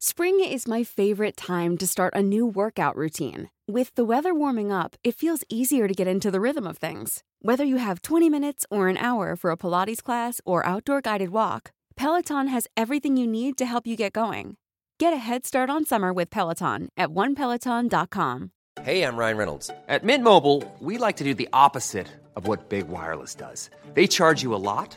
Spring is my favorite time to start a new workout routine. With the weather warming up, it feels easier to get into the rhythm of things. Whether you have 20 minutes or an hour for a Pilates class or outdoor guided walk, Peloton has everything you need to help you get going. Get a head start on summer with Peloton at onepeloton.com. Hey, I'm Ryan Reynolds. At Mint Mobile, we like to do the opposite of what Big Wireless does. They charge you a lot,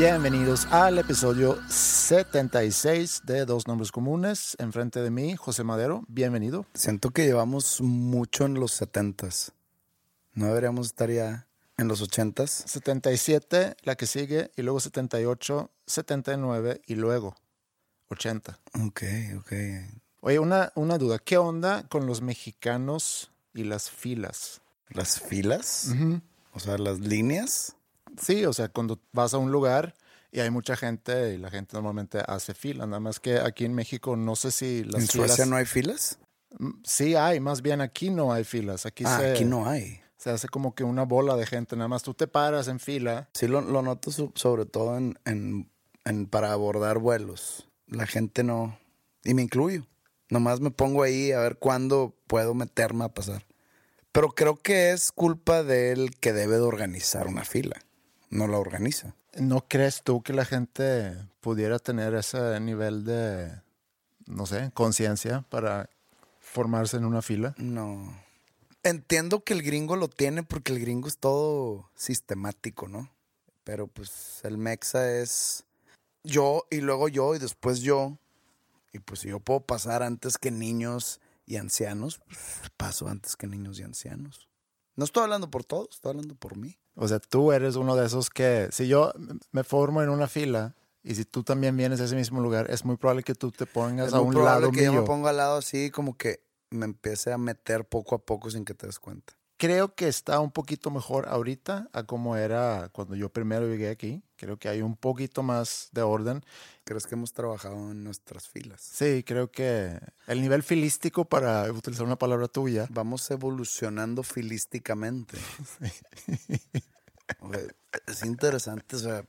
Bienvenidos al episodio 76 de Dos Nombres Comunes. Enfrente de mí, José Madero. Bienvenido. Siento que llevamos mucho en los 70s. No deberíamos estar ya en los 80s. 77, la que sigue, y luego 78, 79 y luego 80. Ok, ok. Oye, una, una duda. ¿Qué onda con los mexicanos y las filas? ¿Las filas? O sea, las líneas. Sí, o sea, cuando vas a un lugar y hay mucha gente y la gente normalmente hace fila. Nada más que aquí en México no sé si las ¿En filas... Suecia no hay filas? Mm, Sí hay, más bien aquí no hay filas. Aquí, Ah, se, aquí no hay. se hace como que una bola de gente. Nada más tú te paras en fila. Sí, lo, lo noto sobre todo en, en- en para abordar vuelos. La gente no... Y me incluyo. Nomás me pongo ahí a ver cuándo puedo meterme a pasar. Pero creo que es culpa del que debe de organizar una fila. No la organiza. ¿No crees tú que la gente pudiera tener ese nivel de, no sé, conciencia para formarse en una fila? No. Entiendo que el gringo lo tiene porque el gringo es todo sistemático, ¿no? Pero pues el mexa es yo y luego yo y después yo. Y pues si yo puedo pasar antes que niños y ancianos, pues, paso antes que niños y ancianos. No estoy hablando por todos, estoy hablando por mí. O sea, tú eres uno de esos que, si yo me formo en una fila y si tú también vienes a ese mismo lugar, es muy probable que tú te pongas Es a muy un probable lado que yo me ponga al lado así como que me empiece a meter poco a poco sin que te des cuenta. Creo que está un poquito mejor ahorita a como era cuando yo primero llegué aquí. Creo que hay un poquito más de orden. ¿Crees que hemos trabajado en nuestras filas? Sí, creo que el nivel filístico, para utilizar una palabra tuya, Vamos evolucionando filísticamente. Es interesante, o sea,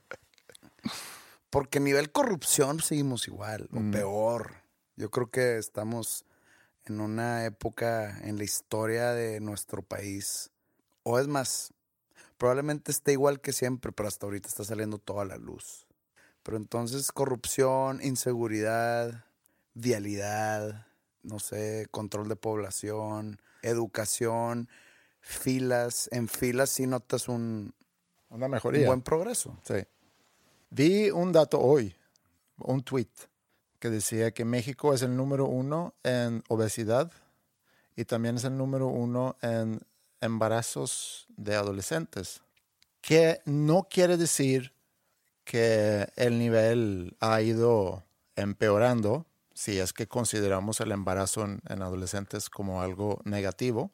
porque a nivel corrupción seguimos igual, o Mm. peor. Yo creo que estamos en una época en la historia de nuestro país, o es más, probablemente esté igual que siempre, pero hasta ahorita está saliendo toda la luz. Pero entonces corrupción, inseguridad, vialidad, no sé, control de población, educación, filas. En filas sí notas un, una un mejoría. buen progreso. Sí. Vi un dato hoy, un tweet, que decía que México es el número uno en obesidad y también es el número uno en embarazos de adolescentes. Que no quiere decir que el nivel ha ido empeorando, si es que consideramos el embarazo en, en adolescentes como algo negativo,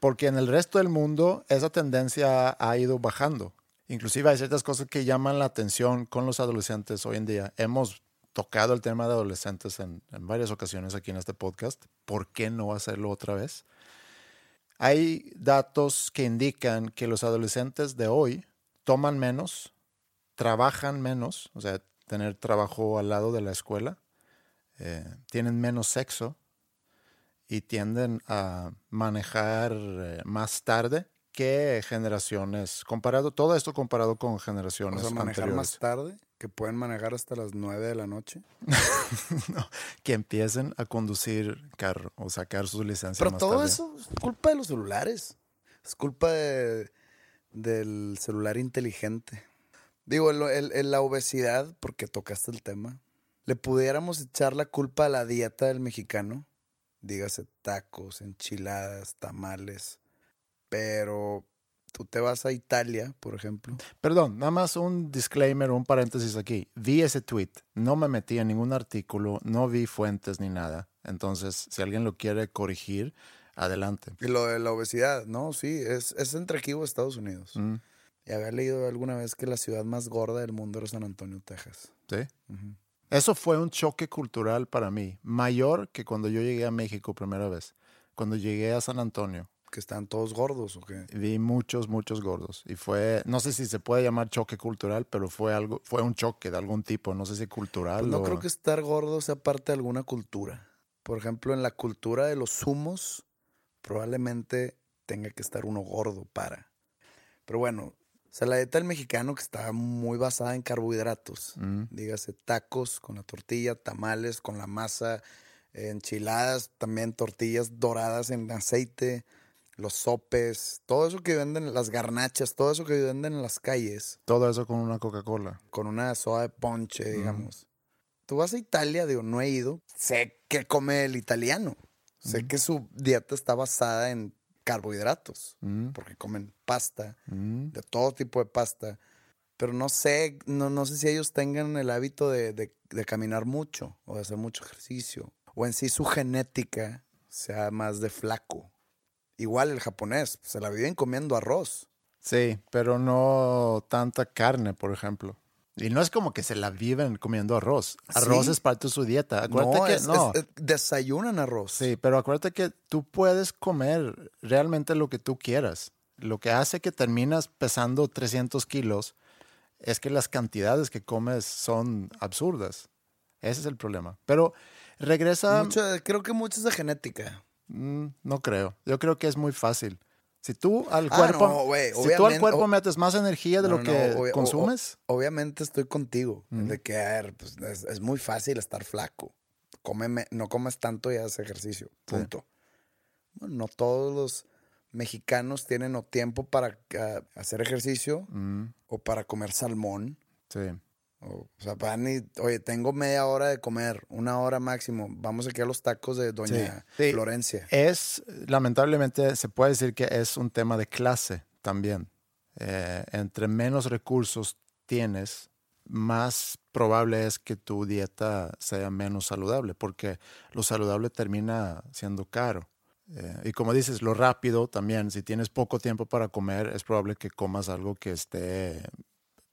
porque en el resto del mundo esa tendencia ha, ha ido bajando. Inclusive hay ciertas cosas que llaman la atención con los adolescentes hoy en día. Hemos tocado el tema de adolescentes en, en varias ocasiones aquí en este podcast. ¿Por qué no hacerlo otra vez? Hay datos que indican que los adolescentes de hoy toman menos, trabajan menos, o sea, tener trabajo al lado de la escuela, eh, tienen menos sexo y tienden a manejar eh, más tarde que generaciones, comparado, todo esto comparado con O generaciones sea, manejar anteriores. más tarde, que pueden manejar hasta las 9 de la noche. No, que empiecen a conducir carro o sacar su licencia Pero más todo tarde. eso es culpa de los celulares. Es culpa de- del celular inteligente. Digo, el- el- el- la obesidad, porque tocaste el tema, le pudiéramos echar la culpa a la dieta del mexicano, dígase tacos, enchiladas, tamales, pero tú te vas a Italia, por ejemplo. Perdón, nada más un disclaimer, un paréntesis aquí. Vi ese tweet, no me metí en ningún artículo, no vi fuentes ni nada. Entonces, si alguien lo quiere corregir, adelante. Y lo de la obesidad, no, sí, es, es entre aquí o Estados Unidos. Mm, Y había leído alguna vez que la ciudad más gorda del mundo era San Antonio, Texas. ¿Sí? Eso fue un choque cultural para mí, mayor que cuando yo llegué a México primera vez. Cuando llegué a San Antonio, Que están todos gordos o qué. vi muchos, muchos gordos. Y fue, no sé si se puede llamar choque cultural, pero fue algo, fue un choque de algún tipo, no sé si cultural Pues no o- creo que estar gordo sea parte de alguna cultura. Por ejemplo, en la cultura de los humos, probablemente tenga que estar uno gordo para. Pero bueno, o sea, la dieta del mexicano que está muy basada en carbohidratos. Mm. Dígase tacos con la tortilla, tamales con la masa, enchiladas, también tortillas doradas en aceite, los sopes, todo eso que venden, las garnachas, todo eso que venden en las calles Todo eso con una Coca-Cola. con una soda de ponche, digamos. Tú vas a Italia, digo, no he ido. Sé que come el italiano. Sé que su dieta está basada en carbohidratos, Mm, porque comen pasta, de todo tipo de pasta. Pero no sé, no, no sé si ellos tengan el hábito de, de- de caminar mucho o de hacer mucho ejercicio. O en sí su genética sea más de flaco. Igual el japonés, se la viven comiendo arroz. Sí, pero no tanta carne, por ejemplo. Y no es como que se la viven comiendo arroz. Arroz Sí. es parte de su dieta. Acuérdate No, que es- no. es- es- desayunan arroz. Sí, pero acuérdate que tú puedes comer realmente lo que tú quieras. Lo que hace que terminas pesando 300 kilos es que las cantidades que comes son absurdas. Ese es el problema. Pero regresa... Mucho creo que mucho es de genética. Mm, no creo. Yo creo que es muy fácil. Si tú al Ah, cuerpo, no, si tú al cuerpo metes más energía de No, lo no, que obvia- consumes, obviamente estoy contigo. De que, a ver, pues, es, es muy fácil estar flaco. Cómeme- no comes tanto y haces ejercicio. Punto. Bueno, no todos los mexicanos tienen o tiempo para ah, hacer ejercicio Mm, o para comer salmón. sí. O, o sea, van y, oye, tengo media hora de comer, una hora máximo. Vamos aquí a los tacos de Doña Sí. Florencia. Es, lamentablemente, se puede decir que es un tema de clase también. Eh, entre menos recursos tienes, más probable es que tu dieta sea menos saludable, porque lo saludable termina siendo caro. Eh, y como dices, lo rápido también, si tienes poco tiempo para comer, es probable que comas algo que esté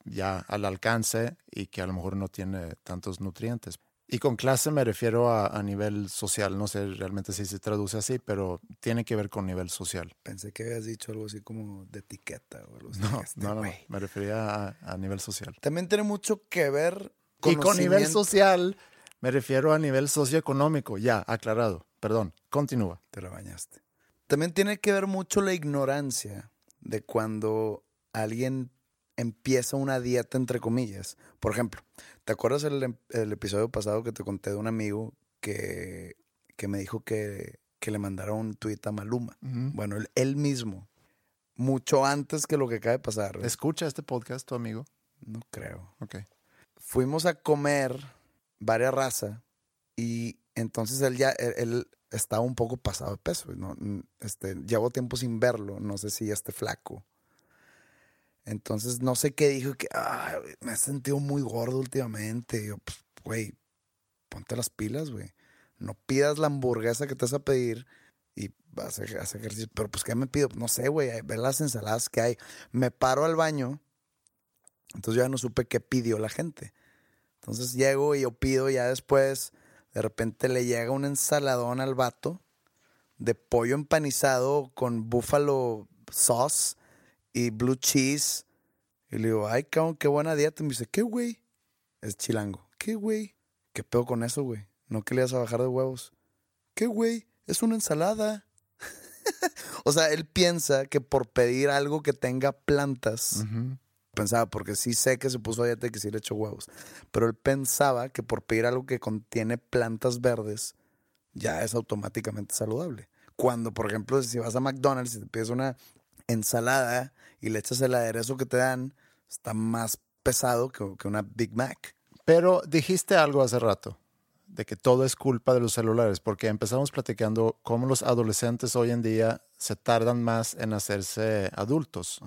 ya al alcance y que a lo mejor no tiene tantos nutrientes. Y con clase me refiero a, a nivel social, no sé realmente si se traduce así, pero tiene que ver con nivel social. Pensé que habías dicho algo así como de etiqueta o algo así. No, Este no, no, me refería a, a nivel social. También tiene mucho que ver Y con nivel social me refiero a nivel socioeconómico, ya, aclarado. Perdón, continúa. Te la bañaste. También tiene que ver mucho la ignorancia de cuando alguien empieza una dieta, entre comillas. Por ejemplo, ¿te acuerdas el, em- el episodio pasado que te conté de un amigo que, que me dijo que, que le mandara un tuit a Maluma? Bueno, él, él mismo, mucho antes que lo que acaba de pasar. ¿Escucha este podcast tu amigo? No creo. Ok. fuimos a comer varias razas y entonces él ya, él, él estaba un poco pasado de peso. ¿no? Este, llevo tiempo sin verlo, no sé si ya esté flaco. Entonces no sé qué dijo, que "Ay, me he sentido muy gordo últimamente. Y yo, pues, güey, ponte las pilas, güey. No pidas la hamburguesa que te vas a pedir y vas a hacer ejercicio. Pero pues, ¿qué me pido? No sé, güey, ver las ensaladas que hay. Me paro al baño, entonces ya no supe qué pidió la gente. Entonces llego y yo pido ya después, de repente le llega un ensaladón al vato de pollo empanizado con buffalo sauce y blue cheese. Y le digo, ay, cabrón, qué buena dieta. Y me dice, ¿qué, güey? Es chilango. ¿Qué, güey? ¿Qué pedo con eso, güey? ¿No que le vas a bajar de huevos? ¿Qué, güey? Es una ensalada. o sea, él piensa que por pedir algo que tenga plantas, pensaba, porque sí sé que se puso a dieta y que sí le echó huevos, pero él pensaba que por pedir algo que contiene plantas verdes ya es automáticamente saludable. Cuando, por ejemplo, si vas a McDonald's y te pides una ensalada y le echas el aderezo que te dan, está más pesado que, que una Big Mac. Pero dijiste algo hace rato, de que todo es culpa de los celulares, porque empezamos platicando cómo los adolescentes hoy en día se tardan más en hacerse adultos.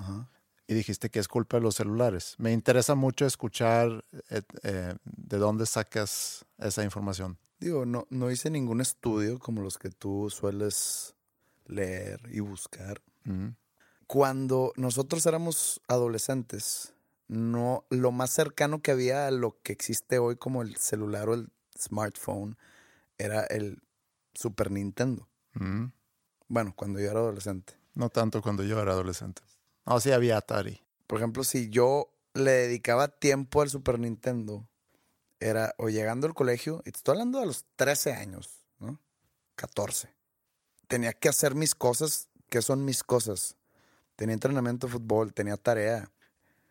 Y dijiste que es culpa de los celulares. Me interesa mucho escuchar eh, eh, de dónde sacas esa información. Digo, no, no hice ningún estudio como los que tú sueles leer y buscar. Mm. Cuando nosotros éramos adolescentes, no, lo más cercano que había a lo que existe hoy como el celular o el smartphone era el Super Nintendo. Mm. Bueno, cuando yo era adolescente. No tanto cuando yo era adolescente. No, sí había Atari. Por ejemplo, si yo le dedicaba tiempo al Super Nintendo, era o llegando al colegio, y te estoy hablando de los 13 años, ¿no? 14. Tenía que hacer mis cosas, que son mis cosas. Tenía entrenamiento de fútbol, tenía tarea.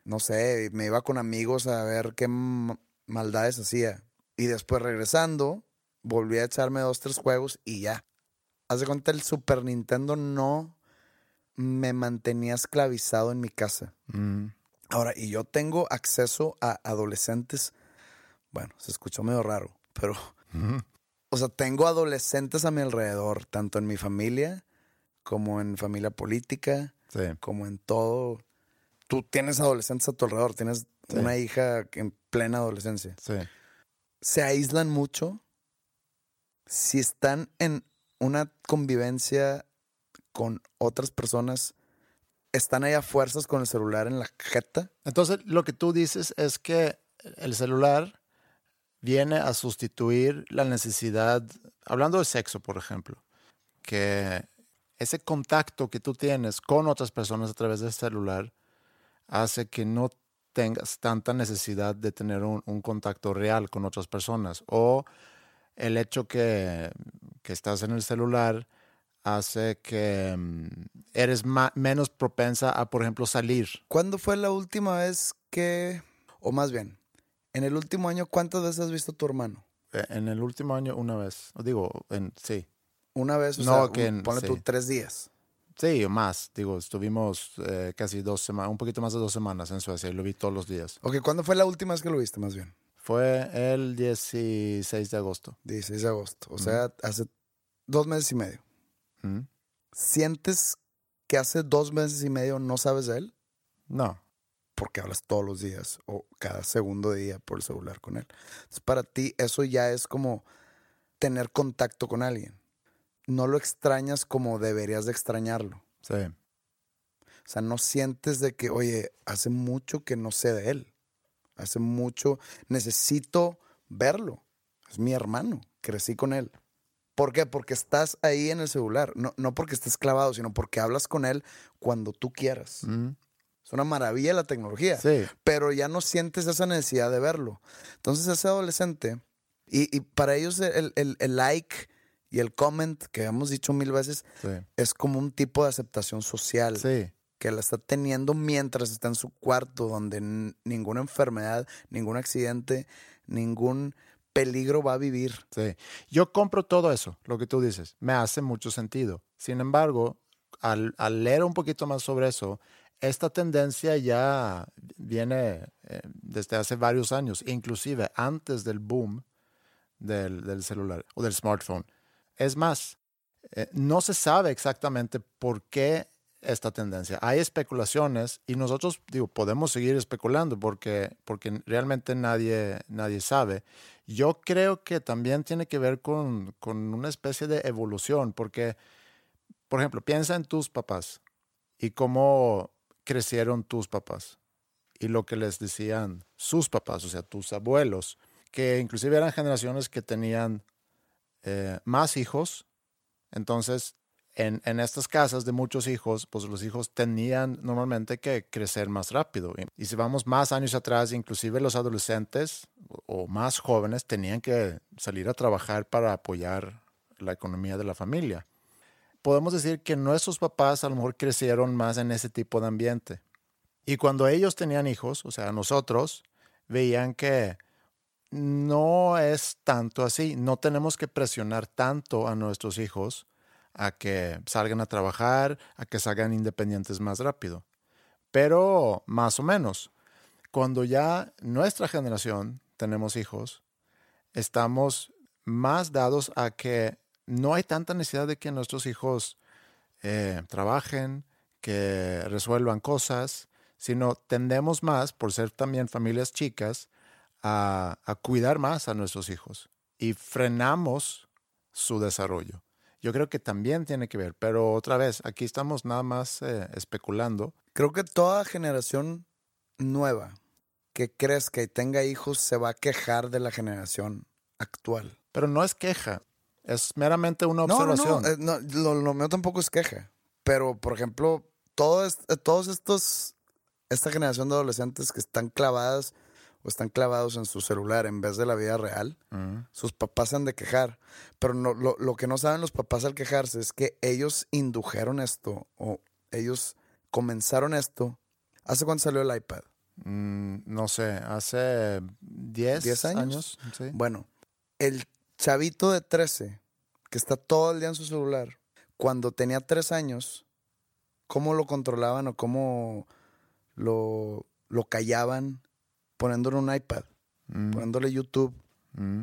No sé, me iba con amigos a ver qué maldades hacía. Y después regresando, volví a echarme dos, tres juegos y ya. Haz de cuenta, el Super Nintendo no me mantenía esclavizado en mi casa. Mm. Ahora, y yo tengo acceso a adolescentes. Bueno, se escuchó medio raro, pero. O sea, tengo adolescentes a mi alrededor, tanto en mi familia, como en familia política, Sí. como en todo. Tú tienes adolescentes a tu alrededor, tienes Sí. una hija en plena adolescencia. Sí. Se aíslan mucho si están en una convivencia con otras personas. Están ahí a fuerzas con el celular en la jeta. Entonces, lo que tú dices es que el celular viene a sustituir la necesidad, hablando de sexo, por ejemplo, que ese contacto que tú tienes con otras personas a través del celular hace que no tengas tanta necesidad de tener un, un contacto real con otras personas. O el hecho que, que estás en el celular hace que mm, eres menos propensa a, por ejemplo, salir. ¿Cuándo fue la última vez que, o más bien, en el último año, cuántas veces has visto a tu hermano? Eh, En el último año, una vez. Digo, en, sí. Una vez, o No, sea, que un- tú tres días. Sí, o más. Digo, estuvimos eh, casi dos semanas, un poquito más de dos semanas en Suecia y lo vi todos los días. Ok, ¿cuándo fue la última vez que lo viste, más bien? Fue el 16 de agosto. 16 de agosto. O sea, hace dos meses y medio. ¿Mm? ¿Sientes que hace dos meses y medio no sabes de él? No. Porque hablas todos los días o cada segundo día por el celular con él. Entonces, para ti, eso ya es como tener contacto con alguien. No lo extrañas como deberías de extrañarlo. Sí. O sea, no sientes de que, oye, hace mucho que no sé de él. Hace mucho, necesito verlo. Es mi hermano, crecí con él. ¿Por qué? Porque estás ahí en el celular. No, no porque estés clavado, sino porque hablas con él cuando tú quieras. Mm. Es una maravilla la tecnología. Sí. Pero ya no sientes esa necesidad de verlo. Entonces, ese adolescente, y, y para ellos el, el- el like y el comment, que hemos dicho mil veces, Sí. es como un tipo de aceptación social Sí. que la está teniendo mientras está en su cuarto, donde ninguna enfermedad, ningún accidente, ningún peligro va a vivir. Sí. Yo compro todo eso, lo que tú dices. Me hace mucho sentido. Sin embargo, al, al leer un poquito más sobre eso, esta tendencia ya viene eh, desde hace varios años, inclusive antes del boom del, del celular o del smartphone. Es más, eh, no se sabe exactamente por qué esta tendencia. Hay especulaciones y nosotros digo, podemos seguir especulando porque, porque realmente nadie, nadie sabe. Yo creo que también tiene que ver con, con una especie de evolución, porque, por ejemplo, piensa en tus papás y cómo crecieron tus papás y lo que les decían sus papás, o sea, tus abuelos, que inclusive eran generaciones que tenían eh, más hijos. Entonces, en, en estas casas de muchos hijos, pues los hijos tenían normalmente que crecer más rápido. Y, si vamos más años atrás, inclusive los adolescentes o, o más jóvenes tenían que salir a trabajar para apoyar la economía de la familia. Podemos decir que nuestros papás a lo mejor crecieron más en ese tipo de ambiente. Y cuando ellos tenían hijos, o sea, nosotros, veían que no es tanto así. No tenemos que presionar tanto a nuestros hijos a que salgan a trabajar, a que salgan independientes más rápido. Pero más o menos, cuando ya nuestra generación tenemos hijos, estamos más dados a que no hay tanta necesidad de que nuestros hijos eh, trabajen, que resuelvan cosas, sino tendemos más, por ser también familias chicas, a, a cuidar más a nuestros hijos y frenamos su desarrollo. Yo creo que también tiene que ver, pero otra vez, aquí estamos nada más eh, especulando. Creo que toda generación nueva que crezca y tenga hijos se va a quejar de la generación actual. Pero no es queja, es meramente una No, no, observación. no, eh, no, lo, lo mío tampoco es queja. Pero, por ejemplo, todo es- todos estos, esta generación de adolescentes que están clavadas o están clavados en su celular en vez de la vida real, Mm, sus papás han de quejar. Pero no, lo, lo que no saben los papás al quejarse es que ellos indujeron esto o ellos comenzaron esto. ¿Hace cuándo salió el iPad? mm, no sé, hace 10, 10 años. sí. Bueno, el chavito de 13 que está todo el día en su celular, cuando tenía 3 años, ¿cómo lo controlaban o cómo lo, lo callaban poniéndole un iPad, Mm, poniéndole YouTube? mm,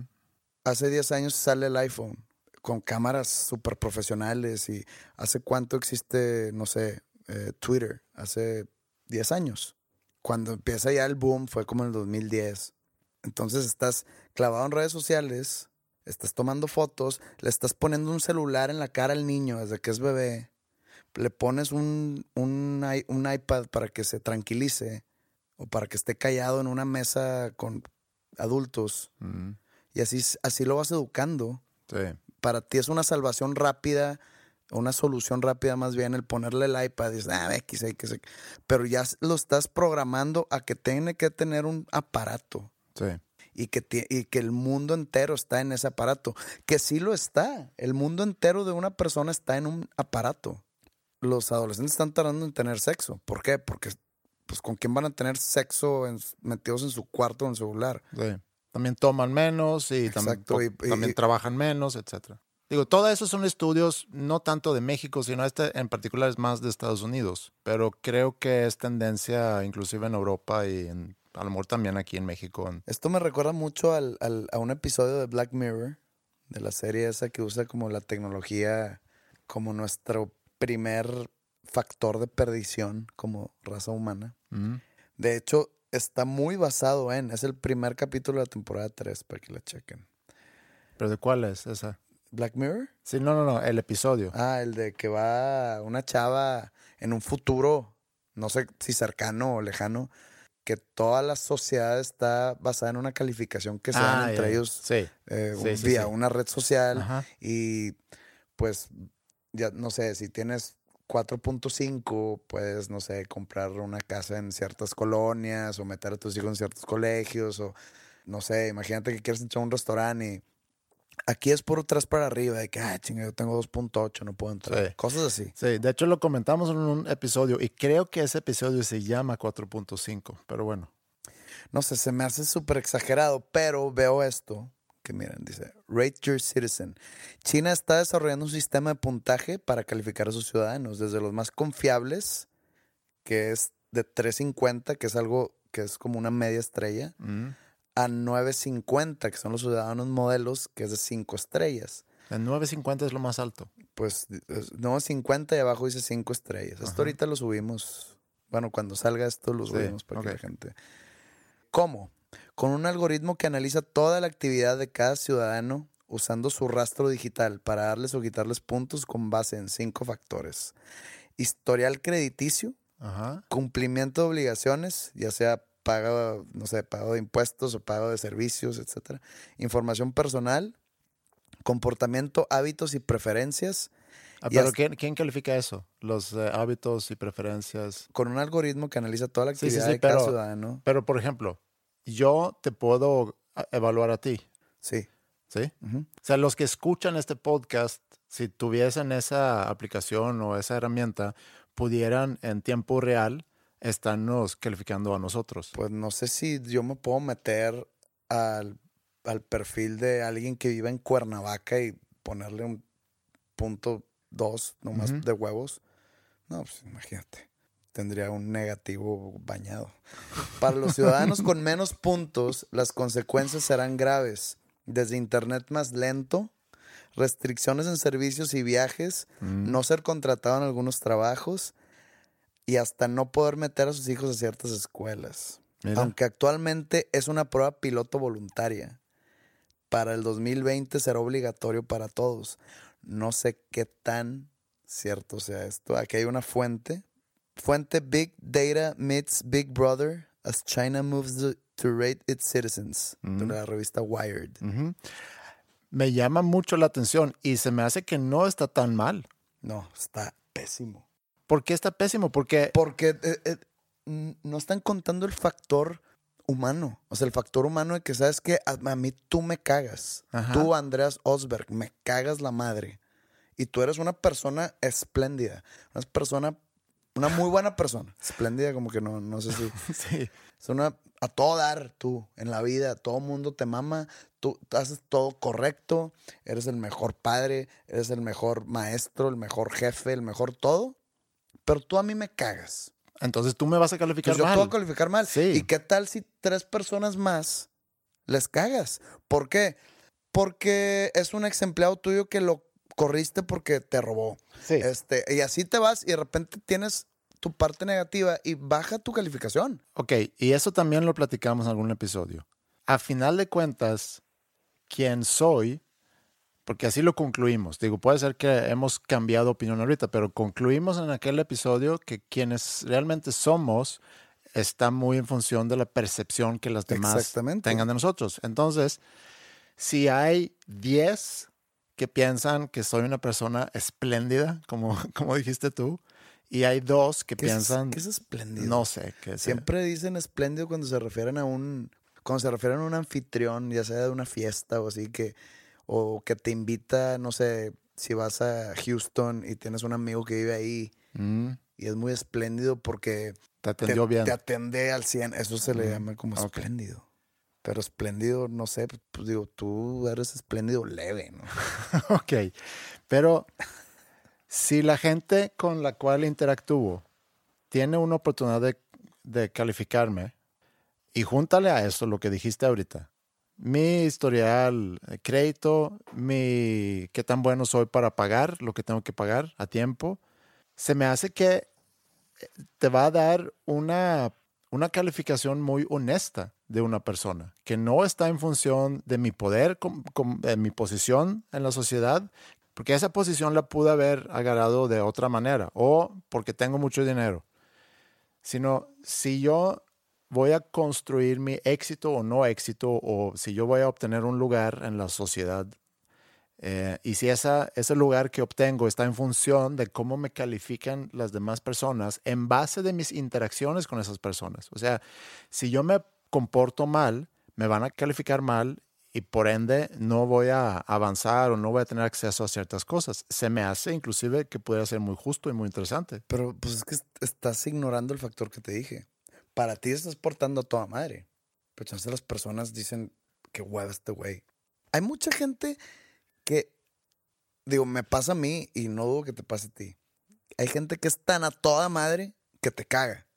Hace 10 años sale el iPhone con cámaras súper profesionales y hace cuánto existe, no sé, eh, Twitter, hace 10 años. Cuando empieza ya el boom fue como en el 2010. Entonces estás clavado en redes sociales, estás tomando fotos, le estás poniendo un celular en la cara al niño desde que es bebé, le pones un, un, iPad para que se tranquilice o para que esté callado en una mesa con adultos y así, así lo vas educando. sí. Para ti es una salvación rápida, una solución rápida más bien el ponerle el iPad y dices, ah, X, X, X". Pero ya lo estás programando a que tiene que tener un aparato Sí. y que, y que el mundo entero está en ese aparato. Que sí lo está. El mundo entero de una persona está en un aparato. Los adolescentes están tardando en tener sexo. ¿Por qué? Porque, pues, ¿con quién van a tener sexo en- metidos en su cuarto o en su celular? Sí. También toman menos y, tam- Exacto, po- y- y- también trabajan menos, etcétera. Digo, todos esos son estudios no tanto de México, sino este en particular es más de Estados Unidos, pero creo que es tendencia inclusive en Europa y en, a lo mejor también aquí en México. Esto me recuerda mucho al- al- a un episodio de Black Mirror, de la serie esa que usa como la tecnología como nuestro primer factor de perdición como raza humana. Mm, De hecho, está muy basado en, es el primer capítulo de la temporada 3 para que la chequen. ¿Pero de cuál es esa? Black Mirror. Sí, no, no, no, el episodio. Ah, el de que va una chava en un futuro, no sé si cercano o lejano, que toda la sociedad está basada en una calificación que se dan Ah, entre ellos Sí. eh, Sí, un- sí, vía una red social Ajá. y pues ya no sé, si tienes 4.5 puedes, no sé, comprar una casa en ciertas colonias o meter a tus hijos en ciertos colegios o no sé, imagínate que quieres entrar a un restaurante y aquí es por tres para arriba de que, ah, chinga, yo tengo 2.8, no puedo entrar. Sí. Cosas así. Sí, de hecho lo comentamos en un episodio y creo que ese episodio se llama 4.5, pero bueno. No sé, se me hace súper exagerado, pero veo esto, que miren, dice, Rate Your Citizen. China está desarrollando un sistema de puntaje para calificar a sus ciudadanos, desde los más confiables, que es de 350, que es algo que es como una media estrella, Mm. a 950, que son los ciudadanos modelos, que es de 5 estrellas. El 950 es lo más alto. Pues es 950 y abajo dice 5 estrellas. Esto Ajá. ahorita lo subimos. Bueno, cuando salga esto lo Sí, subimos para que la gente. ¿Cómo? Con un algoritmo que analiza toda la actividad de cada ciudadano usando su rastro digital para darles o quitarles puntos con base en cinco factores. Historial crediticio, Ajá. cumplimiento de obligaciones, ya sea pago, no sé, pago de impuestos o pago de servicios, etcétera. Información personal, comportamiento, hábitos y preferencias. Ah, Y pero hasta- ¿quién, quién califica eso? Los eh, hábitos y preferencias. con un algoritmo que analiza toda la Sí, sí, actividad sí, de cada ciudadano. Pero, por ejemplo, yo te puedo ah, evaluar a ti, Sí. ¿sí? O sea, los que escuchan este podcast, si tuviesen esa aplicación o esa herramienta, pudieran en tiempo real estarnos calificando a nosotros. Pues no sé si yo me puedo meter al, al perfil de alguien que viva en Cuernavaca y ponerle un punto dos nomás Ujú. de huevos. No, pues imagínate. Tendría un negativo bañado. Para los ciudadanos con menos puntos, las consecuencias serán graves. Desde internet más lento, restricciones en servicios y viajes, no ser contratado en algunos trabajos y hasta no poder meter a sus hijos a ciertas escuelas. Mira. Aunque actualmente es una prueba piloto voluntaria. Para el 2020 será obligatorio para todos. No sé qué tan cierto sea esto. Aquí hay una fuente. Fuente Big Data meets Big Brother as China moves to, to rate its citizens. De la revista Wired. Me llama mucho la atención y se me hace que no está tan mal. No, está pésimo. ¿Por qué está pésimo? Porque Porque eh, eh, no están contando el factor humano. O sea, el factor humano de que, ¿sabes que A, a mí tú me cagas. Ajá. Tú, Andreas Osberg, me cagas la madre. Y tú eres una persona espléndida. Una persona, una muy buena persona. Espléndida como que no, no sé si... sí, Es una a todo dar tú en la vida, todo mundo te mama, tú haces todo correcto, eres el mejor padre, eres el mejor maestro, el mejor jefe, el mejor todo, pero tú a mí me cagas. entonces tú me vas a calificar Pues yo te mal. voy a calificar mal. Sí. ¿Y qué tal si tres personas más les cagas? ¿Por qué? Porque es un ex empleado tuyo que lo corriste porque te robó. Sí. Este, y así te vas y de repente tienes tu parte negativa y baja tu calificación. Ok, y eso también lo platicamos en algún episodio. A final de cuentas, quién soy, porque así lo concluimos. Digo, puede ser que hemos cambiado opinión ahorita, pero concluimos en aquel episodio que quienes realmente somos está muy en función de la percepción que las demás tengan de nosotros. Entonces, si hay 10 que piensan que soy una persona espléndida, como, como dijiste tú, y hay dos que ¿Qué es- piensan, qué es espléndido? no sé, que sea. Siempre dicen espléndido cuando se refieren a un cuando se refieren a un anfitrión, ya sea de una fiesta o así que o que te invita, no sé, si vas a Houston y tienes un amigo que vive ahí Mm, y es muy espléndido porque te atendió bien. te atende al 100, eso se le llama como espléndido. Pero espléndido, no sé, pues digo, tú eres espléndido leve, ¿no? ok, pero si la gente con la cual interactúo tiene una oportunidad de, de calificarme y júntale a eso lo que dijiste ahorita, mi historial crédito, mi qué tan bueno soy para pagar lo que tengo que pagar a tiempo, se me hace que eh, te va a dar una, una calificación muy honesta de una persona, que no está en función de mi poder, com- com- de mi posición en la sociedad, porque esa posición la pude haber agarrado de otra manera, o porque tengo mucho dinero, sino si yo voy a construir mi éxito o no éxito, o si yo voy a obtener un lugar en la sociedad eh, y si esa, ese lugar que obtengo está en función de cómo me califican las demás personas en base de mis interacciones con esas personas. O sea, si yo me comporto mal, me van a calificar mal y por ende no voy a avanzar o no voy a tener acceso a ciertas cosas. Se me hace inclusive que pudiera ser muy justo y muy interesante. Pero pues es que est- estás ignorando el factor que te dije. Para ti estás portando a toda madre. Pero entonces las personas dicen que hueva este güey. Hay mucha gente que, digo, me pasa a mí y no dudo que te pase a ti. Hay gente que es tan a toda madre que te caga.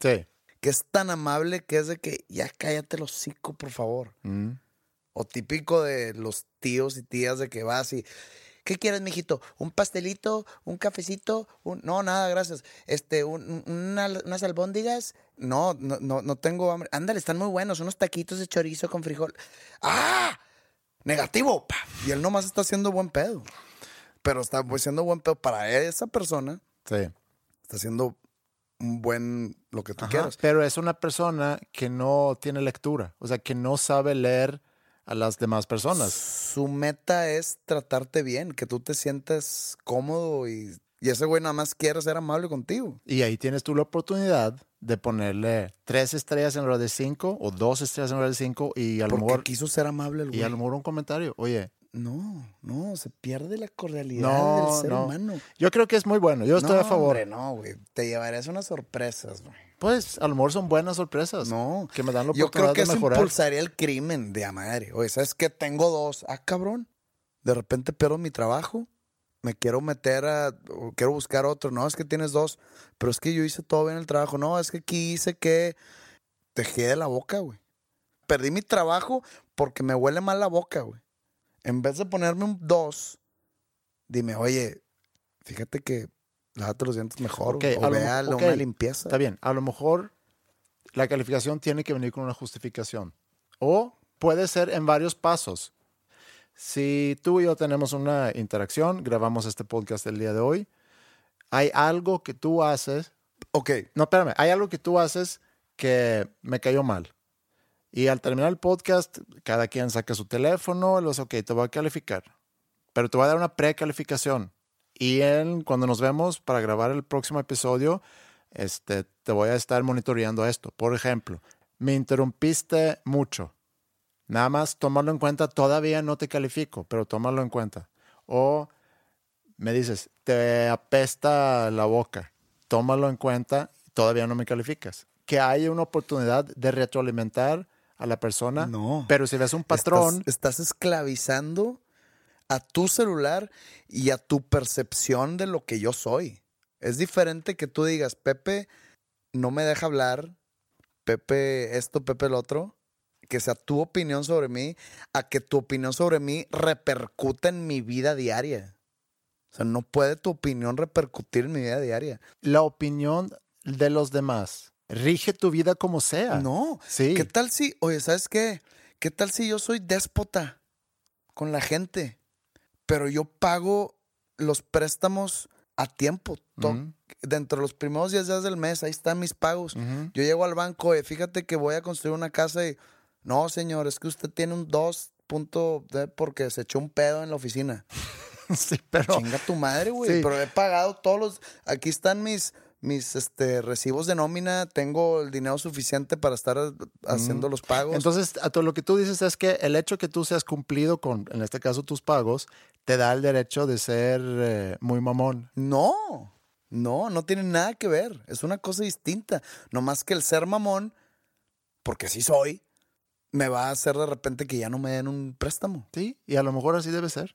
Sí. Que es tan amable que es de que ya cállate el hocico, por favor. Mm. O típico de los tíos y tías de que vas y. ¿Qué quieres, mijito? ¿Un pastelito? ¿Un cafecito? Un... No, nada, gracias. Este, un- un- una- unas albóndigas. No, no, no, no tengo hambre. Ándale, están muy buenos. Unos taquitos de chorizo con frijol. ¡Ah! Negativo. pa. Y él nomás está haciendo buen pedo. Pero está haciendo buen pedo para esa persona. Sí. Está haciendo un buen lo que tú Ajá, quieras. Pero es una persona que no tiene lectura, o sea, que no sabe leer a las demás personas. Su meta es tratarte bien, que tú te sientas cómodo y, y ese güey nada más quiere ser amable contigo. Y ahí tienes tú la oportunidad de ponerle tres estrellas en lugar de cinco o dos estrellas en lugar de cinco y a lo Porque mejor, quiso ser amable el y güey. a lo mejor un comentario. Oye, No, no, se pierde la cordialidad no, del ser no. humano. Yo creo que es muy bueno. Yo estoy No, a favor. hombre, no, güey. Te llevarías unas sorpresas, güey. Pues a lo mejor son buenas sorpresas. No. Que me dan la Yo oportunidad creo que de eso mejorar. impulsaría el crimen de a madre. Oye, ¿sabes qué? Tengo dos. Ah, cabrón. De repente pierdo mi trabajo. me quiero meter a, o quiero buscar otro. No, es que tienes dos, pero es que yo hice todo bien el trabajo. No, es que aquí hice que te de la boca, güey. Perdí mi trabajo porque me huele mal la boca, güey. En vez de ponerme un dos, dime, oye, fíjate que lávate los dientes mejor Ok, o a lo vea mo- ok, una limpieza. Está bien, a lo mejor la calificación tiene que venir con una justificación. O puede ser en varios pasos. Si tú y yo tenemos una interacción, grabamos este podcast el día de hoy, hay algo que tú haces, Ok, no, espérame, hay algo que tú haces que me cayó mal. Y al terminar el podcast, cada quien saca su teléfono, los, ok, te voy a calificar. Pero te voy a dar una precalificación. Y en, cuando nos vemos para grabar el próximo episodio, este, te voy a estar monitoreando esto. Por ejemplo, me interrumpiste mucho. Nada más tómalo en cuenta. Todavía no te califico, pero tómalo en cuenta. O me dices, te apesta la boca. Tómalo en cuenta. Todavía no me calificas. Que hay una oportunidad de retroalimentar a la persona. No. Pero si ves un patrón, Estás, estás esclavizando a tu celular y a tu percepción de lo que yo soy. Es diferente que tú digas, Pepe no me deja hablar, Pepe esto, Pepe el otro, que sea tu opinión sobre mí, a que tu opinión sobre mí repercuta en mi vida diaria. O sea, no puede tu opinión repercutir en mi vida diaria. la opinión de los demás rige tu vida como sea. No. Sí. ¿Qué tal si, oye, ¿sabes qué? ¿Qué tal si yo soy déspota con la gente? Pero yo pago los préstamos a tiempo. Dentro de los primeros 10 días del mes, ahí están mis pagos. Yo llego al banco, oye, fíjate que voy a construir una casa y. No, señor, es que usted tiene un 2 punto de porque se echó un pedo en la oficina. Sí, pero Chinga tu madre, güey. Sí. Pero he pagado todos los. Aquí están mis, mis este, recibos de nómina. Tengo el dinero suficiente para estar haciendo los pagos. Entonces, a todo lo que tú dices es que el hecho que tú seas cumplido con, en este caso, tus pagos, te da el derecho de ser eh, muy mamón. no, no, no tiene nada que ver. Es una cosa distinta. No más que el ser mamón, porque sí soy, me va a hacer de repente que ya no me den un préstamo. Sí, y a lo mejor así debe ser.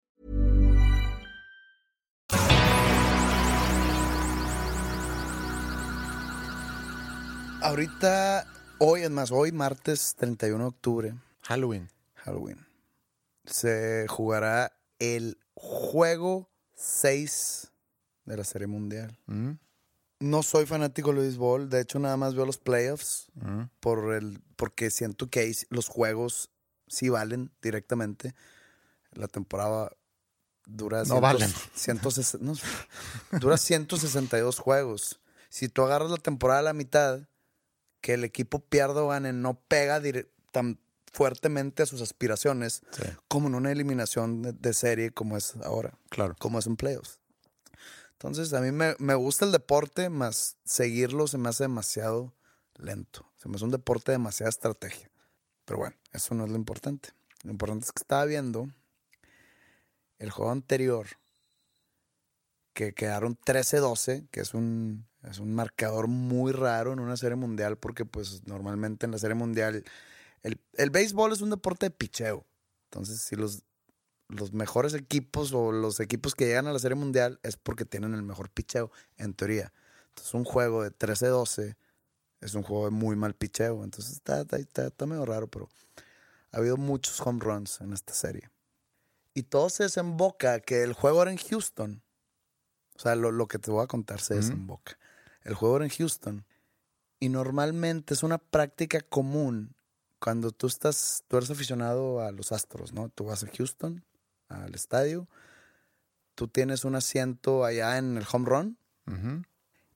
Ahorita, hoy, es más, hoy martes 31 de octubre, Halloween. Halloween, se jugará el juego 6 de la Serie Mundial. Mm, No soy fanático del béisbol, de hecho nada más veo los playoffs mm. por el, porque siento que ahí los juegos sí valen directamente. La temporada dura No cientos- valen. cientos- no, dura 162 juegos. Si tú agarras la temporada a la mitad, que el equipo pierda o gane no pega tan fuertemente a sus aspiraciones Sí, como en una eliminación de, de serie como es ahora claro. como es un playoffs. Entonces, a mí me, me gusta el deporte, más seguirlo se me hace demasiado lento. Se me hace un deporte de demasiada estrategia. Pero bueno, eso no es lo importante. Lo importante es que estaba viendo el juego anterior, que quedaron 13-12, que es un, es un marcador muy raro en una serie mundial, porque pues normalmente en la serie mundial el, el béisbol es un deporte de picheo. Entonces, si los los mejores equipos o los equipos que llegan a la Serie Mundial es porque tienen el mejor picheo, en teoría. Entonces, un juego de 13-12 es un juego de muy mal picheo. Entonces, está, está, está, está medio raro, pero Ha habido muchos home runs en esta serie. Y todo se desemboca que el juego era en Houston. O sea, lo, lo que te voy a contar se desemboca. El juego era en Houston. Y normalmente es una práctica común cuando tú estás, tú eres aficionado a los Astros, ¿no? Tú vas a Houston, al estadio, tú tienes un asiento allá en el home run.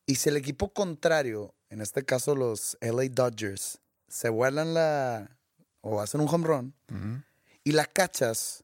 Y si el equipo contrario, en este caso los LA Dodgers, se vuelan la. o hacen un home run y la cachas,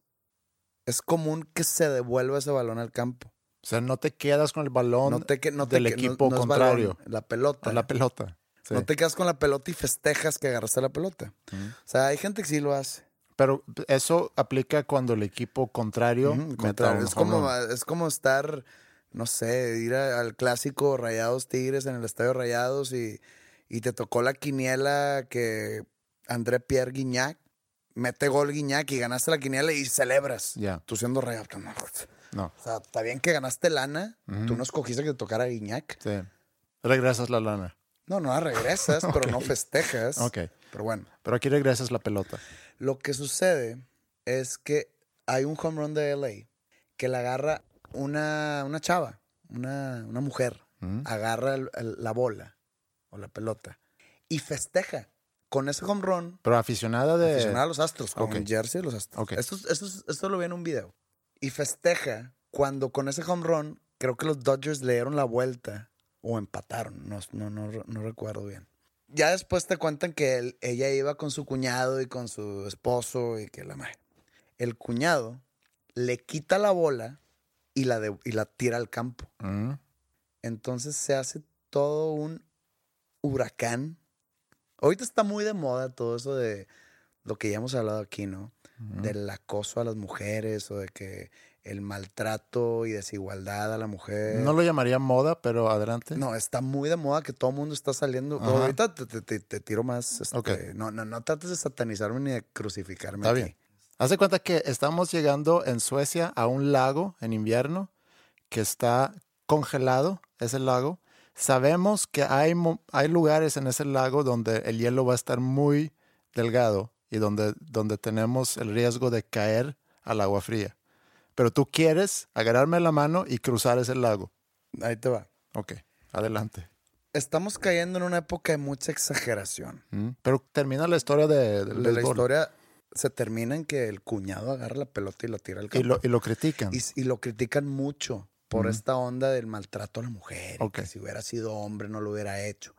es común que se devuelva ese balón al campo. O sea, no te quedas con el balón No te, que- no te del que- equipo no contrario. balón, la pelota. o la pelota. Sí. No te quedas con la pelota y festejas que agarraste la pelota. O sea, hay gente que sí lo hace. Pero eso aplica cuando el equipo contrario contrario. es, como, es como estar, no sé, ir a- al clásico Rayados Tigres en el Estadio Rayados y, y te tocó la quiniela que André Pierre Guignac mete gol Guignac y ganaste la quiniela y celebras. Ya. Tú siendo Rayado. No, O sea, está bien que ganaste lana. Tú no escogiste que te tocara Guignac. sí. Regresas la lana. No, no la regresas, pero no festejas. Ok. Pero bueno. Pero aquí regresas la pelota. Lo que sucede es que hay un home run de LA que la agarra una, una chava, una, una mujer. Agarra el- el- la bola o la pelota y festeja con ese home run. Pero aficionada de... Aficionada a los astros, con ok. el jersey de los astros. Ok. Esto, esto, esto lo vi en un video. Y festeja cuando con ese home run, creo que los Dodgers le dieron la vuelta o empataron, no, no, no, no recuerdo bien. Ya después te cuentan que él- ella iba con su cuñado y con su esposo y que la madre. El cuñado le quita la bola y la, de- y la tira al campo. Mm. Entonces se hace todo un huracán. Ahorita está muy de moda todo eso de lo que ya hemos hablado aquí, ¿no? Del acoso a las mujeres o de que el maltrato y desigualdad a la mujer. No lo llamaría moda, pero adelante. No, está muy de moda que todo el mundo está saliendo. Ajá. Ahorita te, te- te- tiro más. este, no, no, no trates de satanizarme ni de crucificarme. Está aquí. bien. Haz de cuenta que estamos llegando en Suecia a un lago en invierno que está congelado, ese lago. Sabemos que hay, hay lugares en ese lago donde el hielo va a estar muy delgado y donde, donde tenemos el riesgo de caer al agua fría. Pero tú quieres agarrarme la mano y cruzar ese lago. Ahí te va. Ok, adelante. Estamos cayendo en una época de mucha exageración. Mm, Pero termina la historia de, del La, la historia se termina en que el cuñado agarra la pelota y la tira al y, campo. lo, y lo critican. Y, y lo critican mucho por esta onda del maltrato a la mujer. y Ok. Que si hubiera sido hombre no lo hubiera hecho.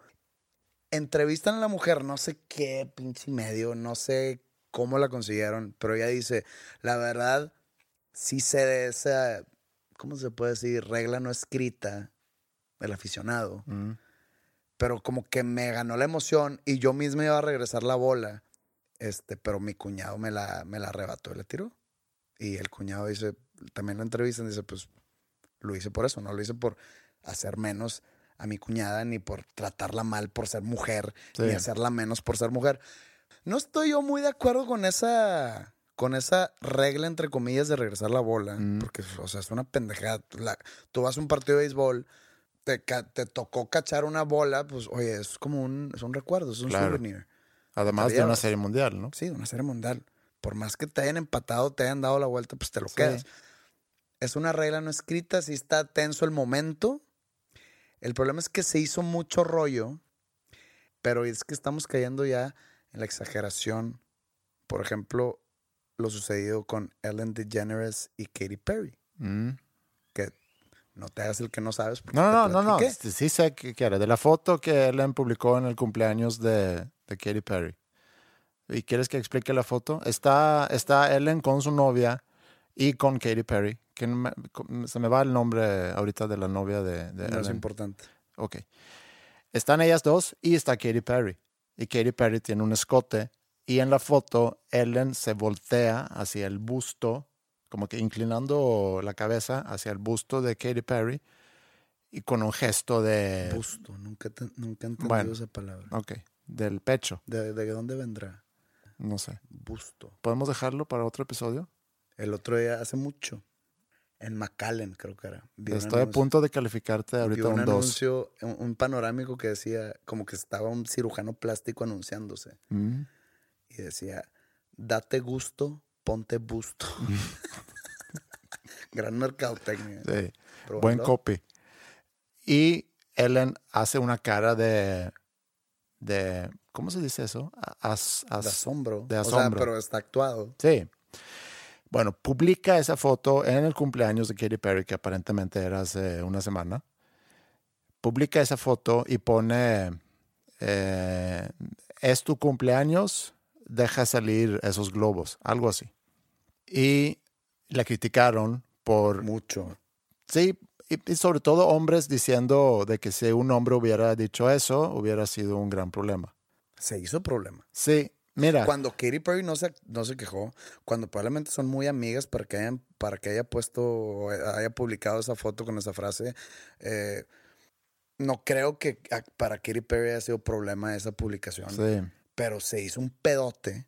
Entrevistan a la mujer, no sé qué pinche medio, no sé cómo la consiguieron, pero ella dice, la verdad, sí sé de esa, ¿cómo se puede decir? Regla no escrita del aficionado. Mm. Pero como que me ganó la emoción y yo misma iba a regresar la bola, este, pero mi cuñado me la, me la arrebató y la tiró. Y el cuñado dice, también lo entrevistan, dice, pues lo hice por eso, no lo hice por hacer menos a mi cuñada, ni por tratarla mal por ser mujer, Sí. ni hacerla menos por ser mujer. No estoy yo muy de acuerdo con esa, con esa regla, entre comillas, de regresar la bola, Mm. porque, o sea, es una pendejada. La- tú vas a un partido de béisbol, te, te tocó cachar una bola, pues, oye, es como un, es un recuerdo, es un Claro. souvenir. Además te de una serie mundial, ¿no? Sí, una serie mundial. Por más que te hayan empatado, te hayan dado la vuelta, pues te lo Sí. quedas. Es una regla no escrita, si está tenso el momento. El problema es que se hizo mucho rollo, pero es que estamos cayendo ya en la exageración. Por ejemplo, lo sucedido con Ellen DeGeneres y Katy Perry. Mm. Que no te hagas el que no sabes. No, no, no, no. platiqué. Sí, sí sé que que era. De la foto que Ellen publicó en el cumpleaños de, de Katy Perry. ¿Y quieres que explique la foto? Está, está Ellen con su novia y con Katy Perry. Que me- se me va el nombre ahorita de la novia de, de No es Ellen. importante. Ok. Están ellas dos y está Katy Perry. Y Katy Perry tiene un escote. Y en la foto, Ellen se voltea hacia el busto, como que inclinando la cabeza hacia el busto de Katy Perry. Y con un gesto de. Busto, nunca, te- nunca he entendido Bueno. esa palabra. Ok. Del pecho. ¿De, ¿De dónde vendrá? No sé. Busto. ¿Podemos dejarlo para otro episodio? El otro día, hace mucho, en McAllen creo que era. vi Estoy a punto de calificarte vi ahorita un, un 2. anuncio, un, un panorámico que decía como que estaba un cirujano plástico anunciándose. Mm. Y decía, Date gusto, ponte busto. Gran mercadotecnia. Sí. Buen copy. Y Ellen hace una cara de, de ¿cómo se dice eso? As- as- De asombro. De O sea, asombro. pero está actuado. Sí. Bueno, publica esa foto en el cumpleaños de Katy Perry, que aparentemente era hace una semana. Publica esa foto y pone, eh, es tu cumpleaños, deja salir esos globos, algo así. Y la criticaron por, Mucho. sí, y, y sobre todo hombres diciendo de que si un hombre hubiera dicho eso, hubiera sido un gran problema. Se hizo problema. Sí, mira. Cuando Katy Perry no se, no se quejó, cuando probablemente son muy amigas para que hayan, para que haya puesto, haya publicado esa foto con esa frase, eh, no creo que para Katy Perry haya sido problema esa publicación. Sí. Pero se hizo un pedote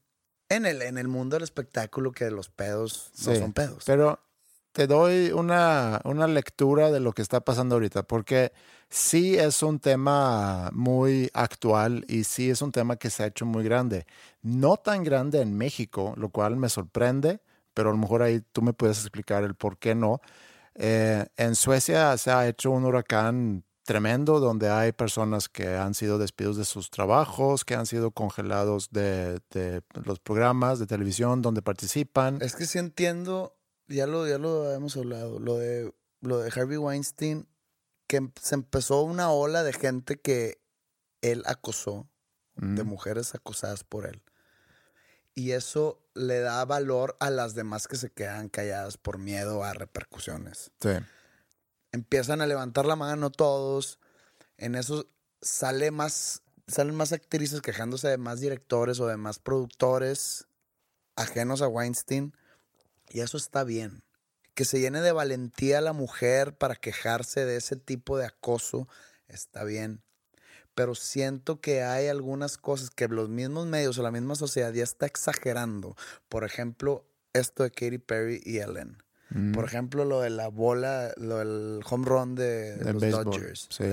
en el, en el mundo del espectáculo que los pedos no Sí, son pedos. Pero te doy una, una lectura de lo que está pasando ahorita, porque sí es un tema muy actual y sí es un tema que se ha hecho muy grande. No tan grande en México, lo cual me sorprende, pero a lo mejor ahí tú me puedes explicar el por qué no. Eh, en Suecia se ha hecho un huracán tremendo donde hay personas que han sido despidos de sus trabajos, que han sido congelados de, de los programas de televisión donde participan. Es que sí entiendo, ya lo, ya lo hemos hablado, lo de, lo de Harvey Weinstein, que em- se empezó una ola de gente que él acosó, de Mm. mujeres acosadas por él. Y eso le da valor a las demás que se quedan calladas por miedo a repercusiones. Sí. Empiezan a levantar la mano todos. En eso sale más, salen más actrices quejándose de más directores o de más productores ajenos a Weinstein. Y eso está bien. Que se llene de valentía la mujer para quejarse de ese tipo de acoso, está bien. Pero siento que hay algunas cosas que los mismos medios o la misma sociedad ya está exagerando. Por ejemplo, esto de Katy Perry y Ellen. Mm. Por ejemplo, lo de la bola, lo del home run de, los. Dodgers. Sí.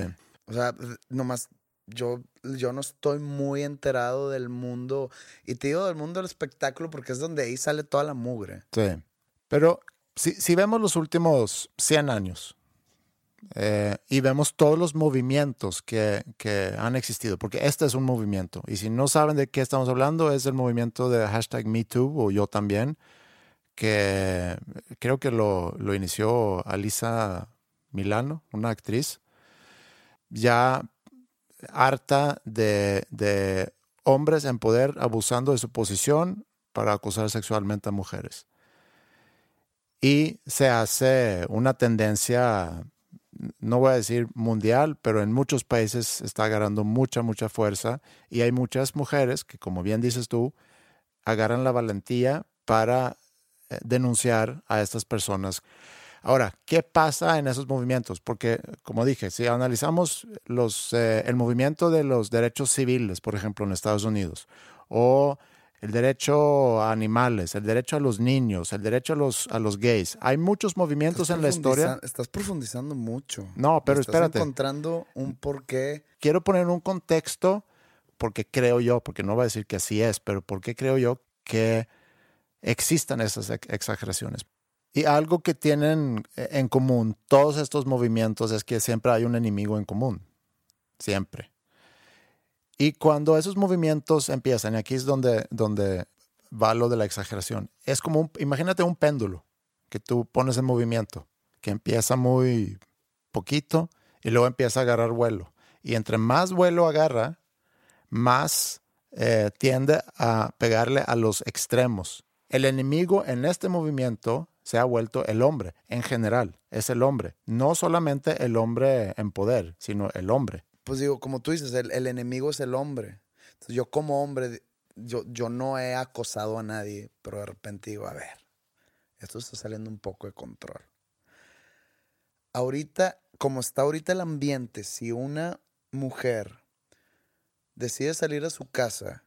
O sea, nomás yo, yo no estoy muy enterado del mundo. Y te digo del mundo del espectáculo porque es donde ahí sale toda la mugre. Sí. Pero si, si vemos los últimos 100 años eh, y vemos todos los movimientos que, que han existido, porque este es un movimiento, y si no saben de qué estamos hablando, es el movimiento de hashtag MeToo o yo también, que creo que lo, lo inició Alisa Milano, una actriz, ya harta de, de hombres en poder abusando de su posición para acosar sexualmente a mujeres. Y se hace una tendencia, no voy a decir mundial, pero en muchos países está agarrando mucha, mucha fuerza. Y hay muchas mujeres que, como bien dices tú, agarran la valentía para eh, denunciar a estas personas. Ahora, ¿qué pasa en esos movimientos? Porque, como dije, si analizamos los, eh, el movimiento de los derechos civiles, por ejemplo, en Estados Unidos, o el derecho a animales, el derecho a los niños, el derecho a los, a los gays, hay muchos movimientos en la historia. Estás profundizando mucho. No, pero estás espérate. encontrando un porqué. Quiero poner un contexto porque creo yo, porque no voy a decir que así es, pero porque creo yo que existan esas ex- exageraciones. Y algo que tienen eh, en común todos estos movimientos es que siempre hay un enemigo en común. Siempre. Y cuando esos movimientos empiezan, y aquí es donde, donde va lo de la exageración, es como, un, imagínate un péndulo que tú pones en movimiento, que empieza muy poquito y luego empieza a agarrar vuelo. Y entre más vuelo agarra, más eh, tiende a pegarle a los extremos. El enemigo en este movimiento se ha vuelto el hombre, en general, es el hombre. No solamente el hombre en poder, sino el hombre. Pues digo, como tú dices, el, enemigo es el hombre. Yo como hombre, yo, yo no he acosado a nadie, pero de repente digo, a ver, esto está saliendo un poco de control. Ahorita, como está ahorita el ambiente, si una mujer decide salir a su casa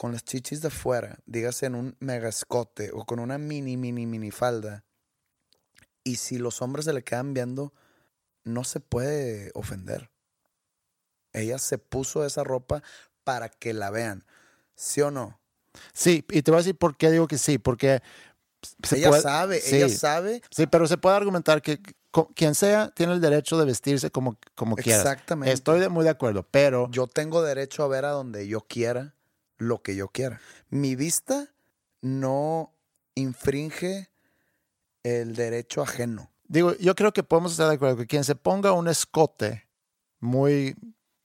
con las chichis de fuera, dígase en un mega escote o con una mini, mini, mini falda, y si los hombres se le quedan viendo, no se puede ofender. Ella se puso esa ropa para que la vean. ¿Sí o no? Sí, y te voy a decir por qué digo que sí, porque se ella puede- sabe, sí, ella sabe. Sí, pero se puede argumentar que quien sea tiene el derecho de vestirse como, como quiera. Exactamente. Estoy de- muy de acuerdo, pero Yo tengo derecho a ver a donde yo quiera lo que yo quiera. Mi vista no infringe el derecho ajeno. digo, yo creo que podemos estar de acuerdo que quien se ponga un escote muy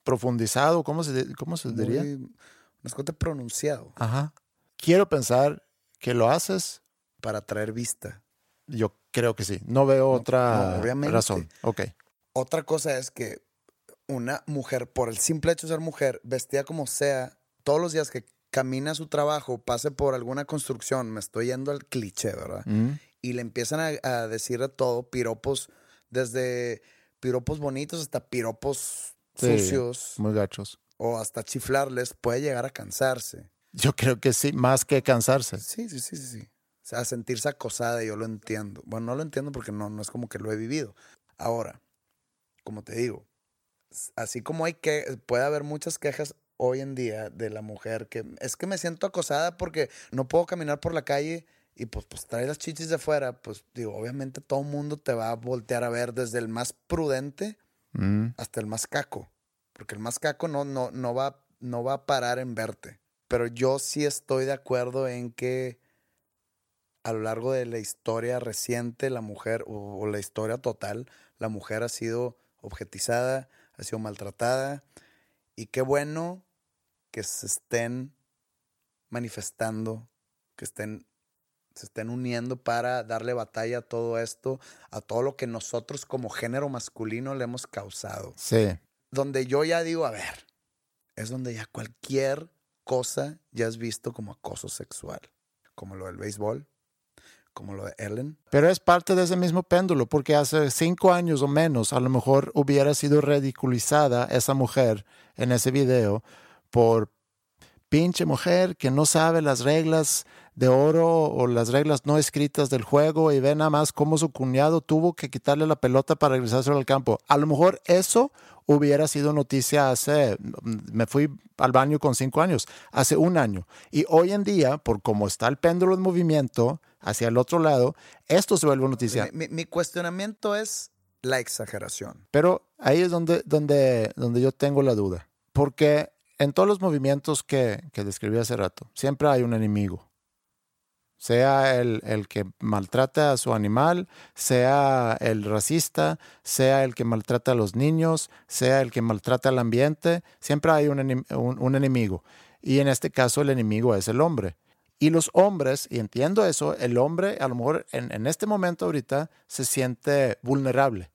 profundizado, ¿cómo se, cómo se diría? Muy- un escote pronunciado Ajá. Quiero pensar que lo haces. para atraer vista. Yo creo que sí. No veo otra no, razón. Ok. Otra cosa es que una mujer, por el simple hecho de ser mujer, vestida como sea, todos los días que camina a su trabajo, pase por alguna construcción, me estoy yendo al cliché, ¿verdad? Mm. Y le empiezan a, a decir de todo, piropos, desde piropos bonitos hasta piropos Sí, sucios, Muy gachos. o hasta chiflarles, puede llegar a cansarse. Yo creo que sí, más que cansarse. Sí, sí, sí, sí, sí. O sea, sentirse acosada, yo lo entiendo. Bueno, no lo entiendo porque no, no es como que lo he vivido. Ahora, como te digo, así como hay que, puede haber muchas quejas hoy en día de la mujer que es que me siento acosada porque no puedo caminar por la calle y pues, pues trae las chichis de fuera, pues digo, obviamente todo el mundo te va a voltear a ver desde el más prudente Mm. hasta el más caco. Porque el más caco no, no, no, va, no va a parar en verte. Pero yo sí estoy de acuerdo en que a lo largo de la historia reciente, la mujer, o, o la historia total, la mujer ha sido objetizada, ha sido maltratada. Y qué bueno que se estén manifestando, que estén, se estén uniendo para darle batalla a todo esto, a todo lo que nosotros como género masculino le hemos causado. Sí. Donde yo ya digo, a ver, es donde ya cualquier cosa ya es visto como acoso sexual, como lo del béisbol, como lo de Ellen. Pero es parte de ese mismo péndulo, porque hace cinco años o menos a lo mejor hubiera sido ridiculizada esa mujer en ese video por pinche mujer que no sabe las reglas de oro o las reglas no escritas del juego y ve nada más cómo su cuñado tuvo que quitarle la pelota para regresarse al campo. A lo mejor eso hubiera sido noticia hace, me fui al baño con cinco años, hace un año. Y hoy en día, por cómo está el péndulo en movimiento hacia el otro lado, esto se vuelve noticia. Mi, mi- mi cuestionamiento es la exageración. Pero ahí es donde, donde, donde yo tengo la duda. Porque en todos los movimientos que, que describí hace rato, siempre hay un enemigo. Sea el, el que maltrata a su animal, sea el racista, sea el que maltrata a los niños, sea el que maltrata al ambiente, siempre hay un, un enemigo. Y en este caso el enemigo es el hombre. Y los hombres, y entiendo eso, el hombre a lo mejor en, en este momento ahorita se siente vulnerable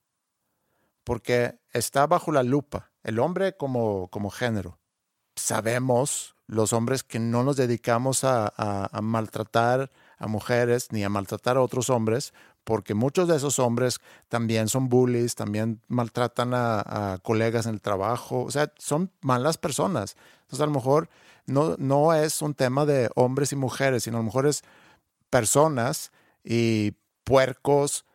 porque está bajo la lupa. El hombre como, como género. Sabemos los hombres que no nos dedicamos a, maltratar a mujeres ni a maltratar a otros hombres, porque muchos de esos hombres también son bullies, también maltratan a, a colegas en el trabajo, o sea, son malas personas. Entonces a lo mejor no, no es un tema de hombres y mujeres, sino a lo mejor es personas y puercos,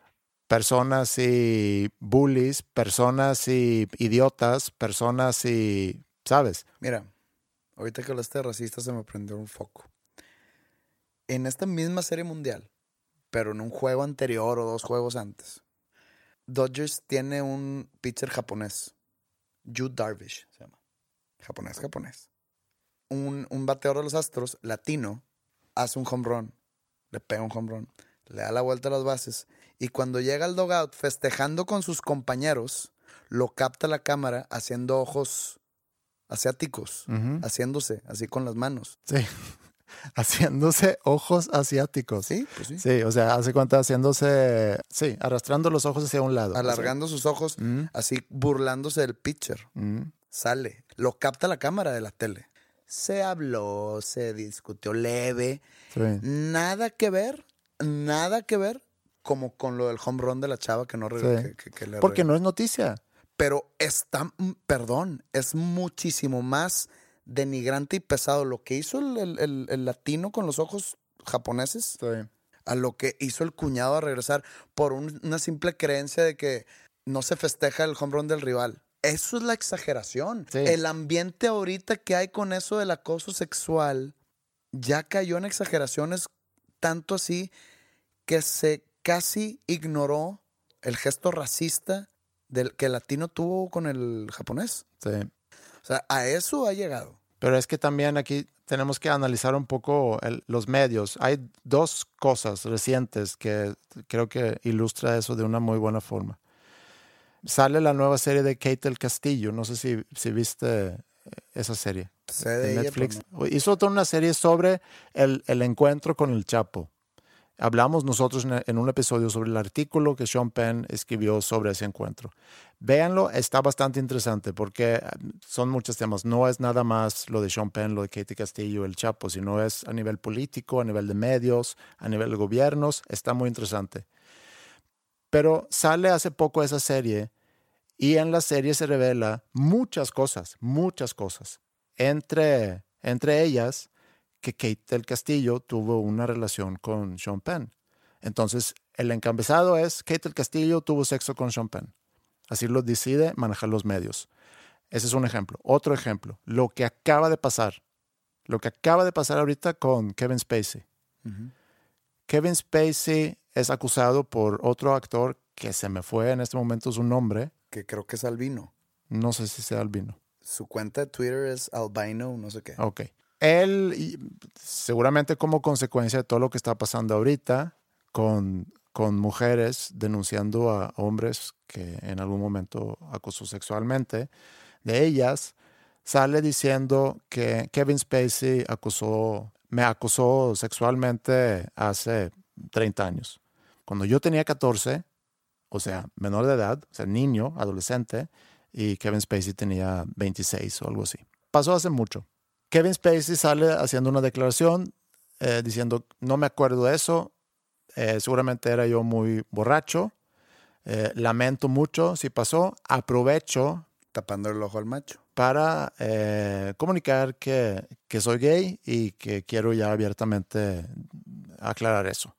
personas y bullies, personas y idiotas, personas y, ¿sabes? Mira, ahorita que hablaste de racista se me prendió un foco. En esta misma serie mundial, pero en un juego anterior o dos juegos antes, Dodgers tiene un pitcher japonés, Yu Darvish se llama. Japonés, japonés. Un, un bateador de los Astros, latino, hace un home le pega un home le da la vuelta a las bases y cuando llega al dugout festejando con sus compañeros, lo capta la cámara haciendo ojos asiáticos, haciéndose así con las manos. Sí. Haciéndose ojos asiáticos. Sí, pues sí. Sí, o sea, hace cuenta haciéndose, sí, arrastrando los ojos hacia un lado. Alargando sus ojos, así burlándose del pitcher. Sale, lo capta la cámara de la tele. Se habló, se discutió leve. Sí. Nada que ver, nada que ver como con lo del home run de la chava que no Sí. que- que- que le Porque no es noticia. Pero está, mm, perdón, es muchísimo más denigrante y pesado lo que hizo el, el- el- el latino con los ojos japoneses Sí. a lo que hizo el cuñado a regresar por un- una simple creencia de que no se festeja el home run del rival. Eso es la exageración. Sí. El ambiente ahorita que hay con eso del acoso sexual ya cayó en exageraciones tanto así que se casi ignoró el gesto racista del que el latino tuvo con el japonés. Sí. O sea, a eso ha llegado. Pero es que también aquí tenemos que analizar un poco el- los medios. Hay dos cosas recientes que creo que ilustra eso de una muy buena forma. Sale la nueva serie de Kate el Castillo. No sé si, si viste eh, esa serie. De Netflix. Hizo toda una serie sobre el, el encuentro con el Chapo. Hablamos nosotros en, un episodio sobre el artículo que Sean Penn escribió sobre ese encuentro. Véanlo, está bastante interesante porque eh, son muchos temas. No es nada más lo de Sean Penn, lo de Katie Castillo, el Chapo, sino es a nivel político, a nivel de medios, a nivel de gobiernos. Está muy interesante. Pero sale hace poco esa serie y en la serie se revela muchas cosas, muchas cosas. Entre, entre ellas, que Kate del Castillo tuvo una relación con Sean Penn. Entonces, el encabezado es Kate del Castillo tuvo sexo con Sean Penn. Así lo decide manejar los medios. Ese es un ejemplo. Otro ejemplo, lo que acaba de pasar. Lo que acaba de pasar ahorita con Kevin Spacey. Kevin Spacey es acusado por otro actor que se me fue en este momento su nombre. que creo que es albino. No sé si sea albino. Su cuenta de Twitter es albino, no sé qué. Ok. Él, seguramente como consecuencia de todo lo que está pasando ahorita con, con mujeres denunciando a hombres que en algún momento acosó sexualmente, de ellas sale diciendo que Kevin Spacey acusó, me acosó sexualmente hace 30 años. Cuando yo tenía 14, o sea, menor de edad, o sea, niño, adolescente, y Kevin Spacey tenía 26 o algo así. Pasó hace mucho. Kevin Spacey sale haciendo una declaración eh, diciendo, no me acuerdo de eso, eh, seguramente era yo muy borracho, eh, lamento mucho si pasó, aprovecho Tapando el ojo al macho. para comunicar que, que soy gay y que quiero ya abiertamente aclarar eso.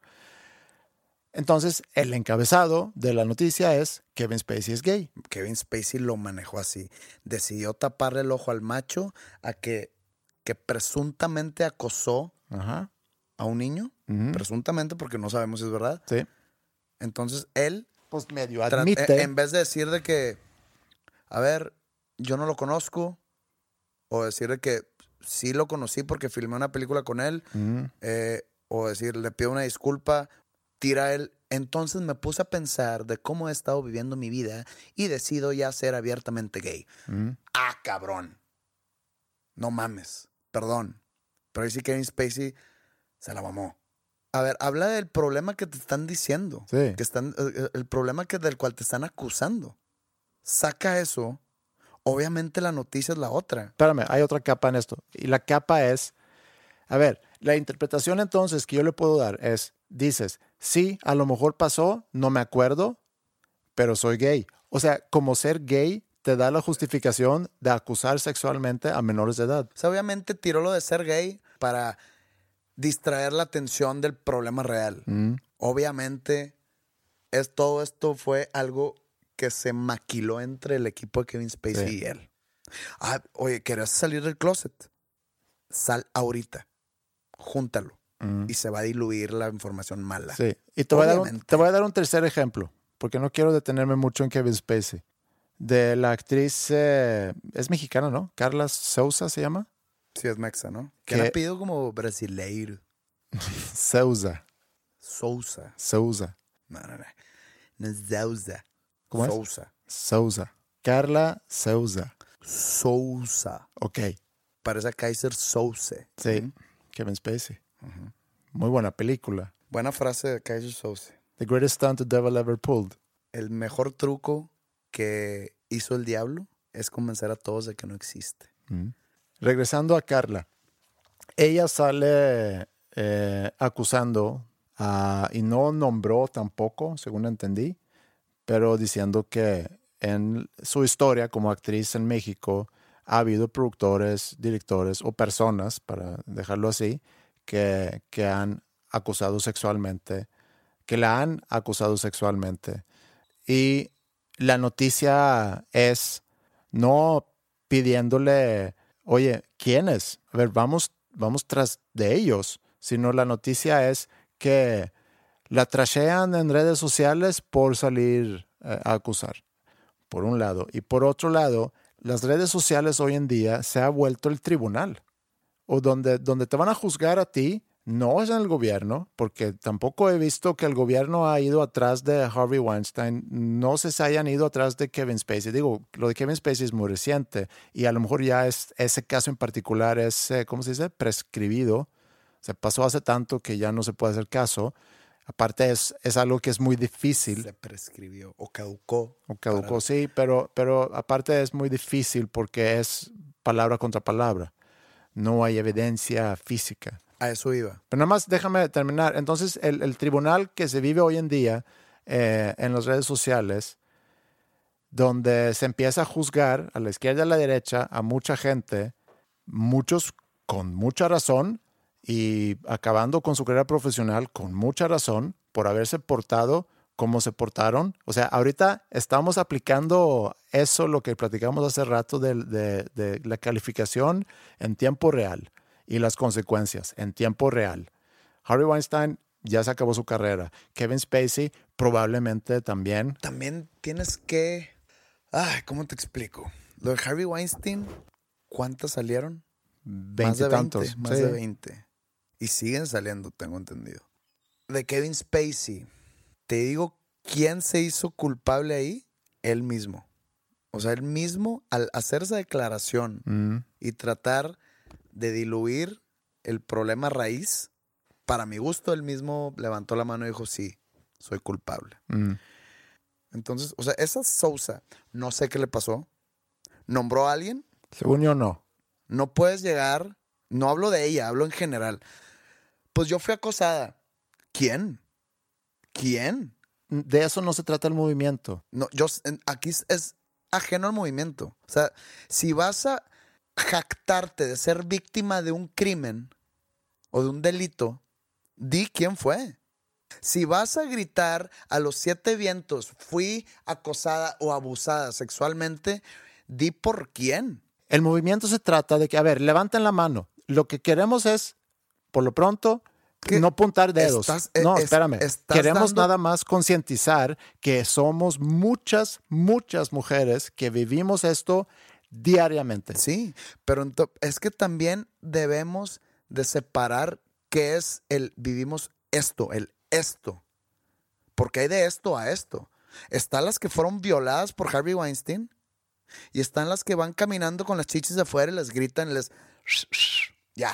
Entonces, el encabezado de la noticia es Kevin Spacey es gay. Kevin Spacey lo manejó así. Decidió taparle el ojo al macho a que, que presuntamente acosó Ajá. a un niño. Presuntamente, porque no sabemos si es verdad. Sí. Entonces él, Pues medio admite. en vez de decir de que, a ver, yo no lo conozco, o decir de que sí lo conocí porque filmé una película con él, Ujú. eh, o decir, le pido una disculpa, tira él. Entonces me puse a pensar de cómo he estado viviendo mi vida y decido ya ser abiertamente gay. Ah, cabrón. No mames. Perdón. Pero ahí sí Kevin Spacey se la mamó. A ver, habla del problema que te están diciendo. Sí. Que están, eh, el problema que, del cual te están acusando. Saca eso. Obviamente la noticia es la otra. Espérame, hay otra capa en esto. Y la capa es, a ver, la interpretación entonces que yo le puedo dar es, dices, sí, a lo mejor pasó, no me acuerdo, pero soy gay. O sea, como ser gay te da la justificación de acusar sexualmente a menores de edad. O sea, obviamente tiró lo de ser gay para distraer la atención del problema real. Mm, Obviamente, es, todo esto fue algo que se maquiló entre el equipo de Kevin Spacey Sí. y él. Ah, oye, ¿querés salir del closet? Sal ahorita. Júntalo. mm. Y se va a diluir la información mala. Sí. Y te voy, a dar un, Obviamente. te voy a dar un tercer ejemplo, porque no quiero detenerme mucho en Kevin Spacey. De la actriz, eh, es mexicana, ¿no? Carla Sousa se llama. Sí, es mexa, ¿no? Que ha pedido como brasileiro. Sousa. Sousa. Sousa. No, no, no. No es Sousa. ¿Cómo es? Sousa. Sousa. Carla Sousa. Sousa. Ok. Parece a Kaiser Souse. Sí. Kevin Spacey. Muy buena película. Buena frase de Kaiser Souse. The greatest stunt the devil ever pulled. El mejor truco que hizo el diablo es convencer a todos de que no existe. Regresando a Carla. Ella sale eh, acusando y no nombró tampoco, según entendí, pero diciendo que en su historia como actriz en México ha habido productores, directores o personas, para dejarlo así, que, que han acusado sexualmente, que la han acusado sexualmente. Y la noticia es no pidiéndole, oye, ¿quiénes? A ver, vamos, vamos tras de ellos, sino la noticia es que la trashean en redes sociales por salir eh, a acusar, por un lado. Y por otro lado, las redes sociales hoy en día se ha vuelto el tribunal, o donde, donde te van a juzgar a ti, no es en el gobierno, porque tampoco he visto que el gobierno ha ido atrás de Harvey Weinstein, no se hayan ido atrás de Kevin Spacey. Digo, lo de Kevin Spacey es muy reciente y a lo mejor ya es, ese caso en particular es, eh, ¿cómo se dice?, prescribido. Se pasó hace tanto que ya no se puede hacer caso. Aparte es, es algo que es muy difícil. Se prescribió o caducó. O caducó, sí, pero, pero aparte es muy difícil porque es palabra contra palabra. No hay evidencia física. A eso iba. Pero nada más déjame terminar. Entonces, el, el tribunal que se vive hoy en día eh, en las redes sociales, donde se empieza a juzgar a la izquierda y a la derecha a mucha gente, muchos con mucha razón, y acabando con su carrera profesional con mucha razón por haberse portado como se portaron. O sea, ahorita estamos aplicando eso, lo que platicamos hace rato de, de, de, la calificación en tiempo real y las consecuencias en tiempo real. Harvey Weinstein ya se acabó su carrera. Kevin Spacey probablemente también. También tienes que... Ay, ¿cómo te explico? Lo de Harvey Weinstein, ¿cuántas salieron? Veinte más de tantos. 20, más Sí. de 20. Y siguen saliendo, tengo entendido. De Kevin Spacey, te digo, ¿quién se hizo culpable ahí? Él mismo. O sea, él mismo, al hacer esa declaración Mm. y tratar de diluir el problema raíz, para mi gusto, él mismo levantó la mano y dijo, sí, soy culpable. Mm. Entonces, o sea, esa Sousa, no sé qué le pasó, nombró a alguien, Según yo, no. no puedes llegar, no hablo de ella, hablo en general. Pues yo fui acosada. ¿Quién? ¿Quién? De eso no se trata el movimiento. No, yo aquí es ajeno al movimiento. O sea, si vas a jactarte de ser víctima de un crimen o de un delito, di quién fue. Si vas a gritar a los siete vientos, fui acosada o abusada sexualmente, di por quién. El movimiento se trata de que, a ver, levanten la mano. Lo que queremos es, por lo pronto, ¿Qué? no apuntar dedos. Estás- eh, no, es- espérame. Queremos dando- nada más concientizar que somos muchas, muchas mujeres que vivimos esto diariamente. Sí, pero es que también debemos de separar qué es el vivimos esto, el esto. Porque hay de esto a esto. Están las que fueron violadas por Harvey Weinstein y están las que van caminando con las chichis de afuera y les gritan, y les... Ya,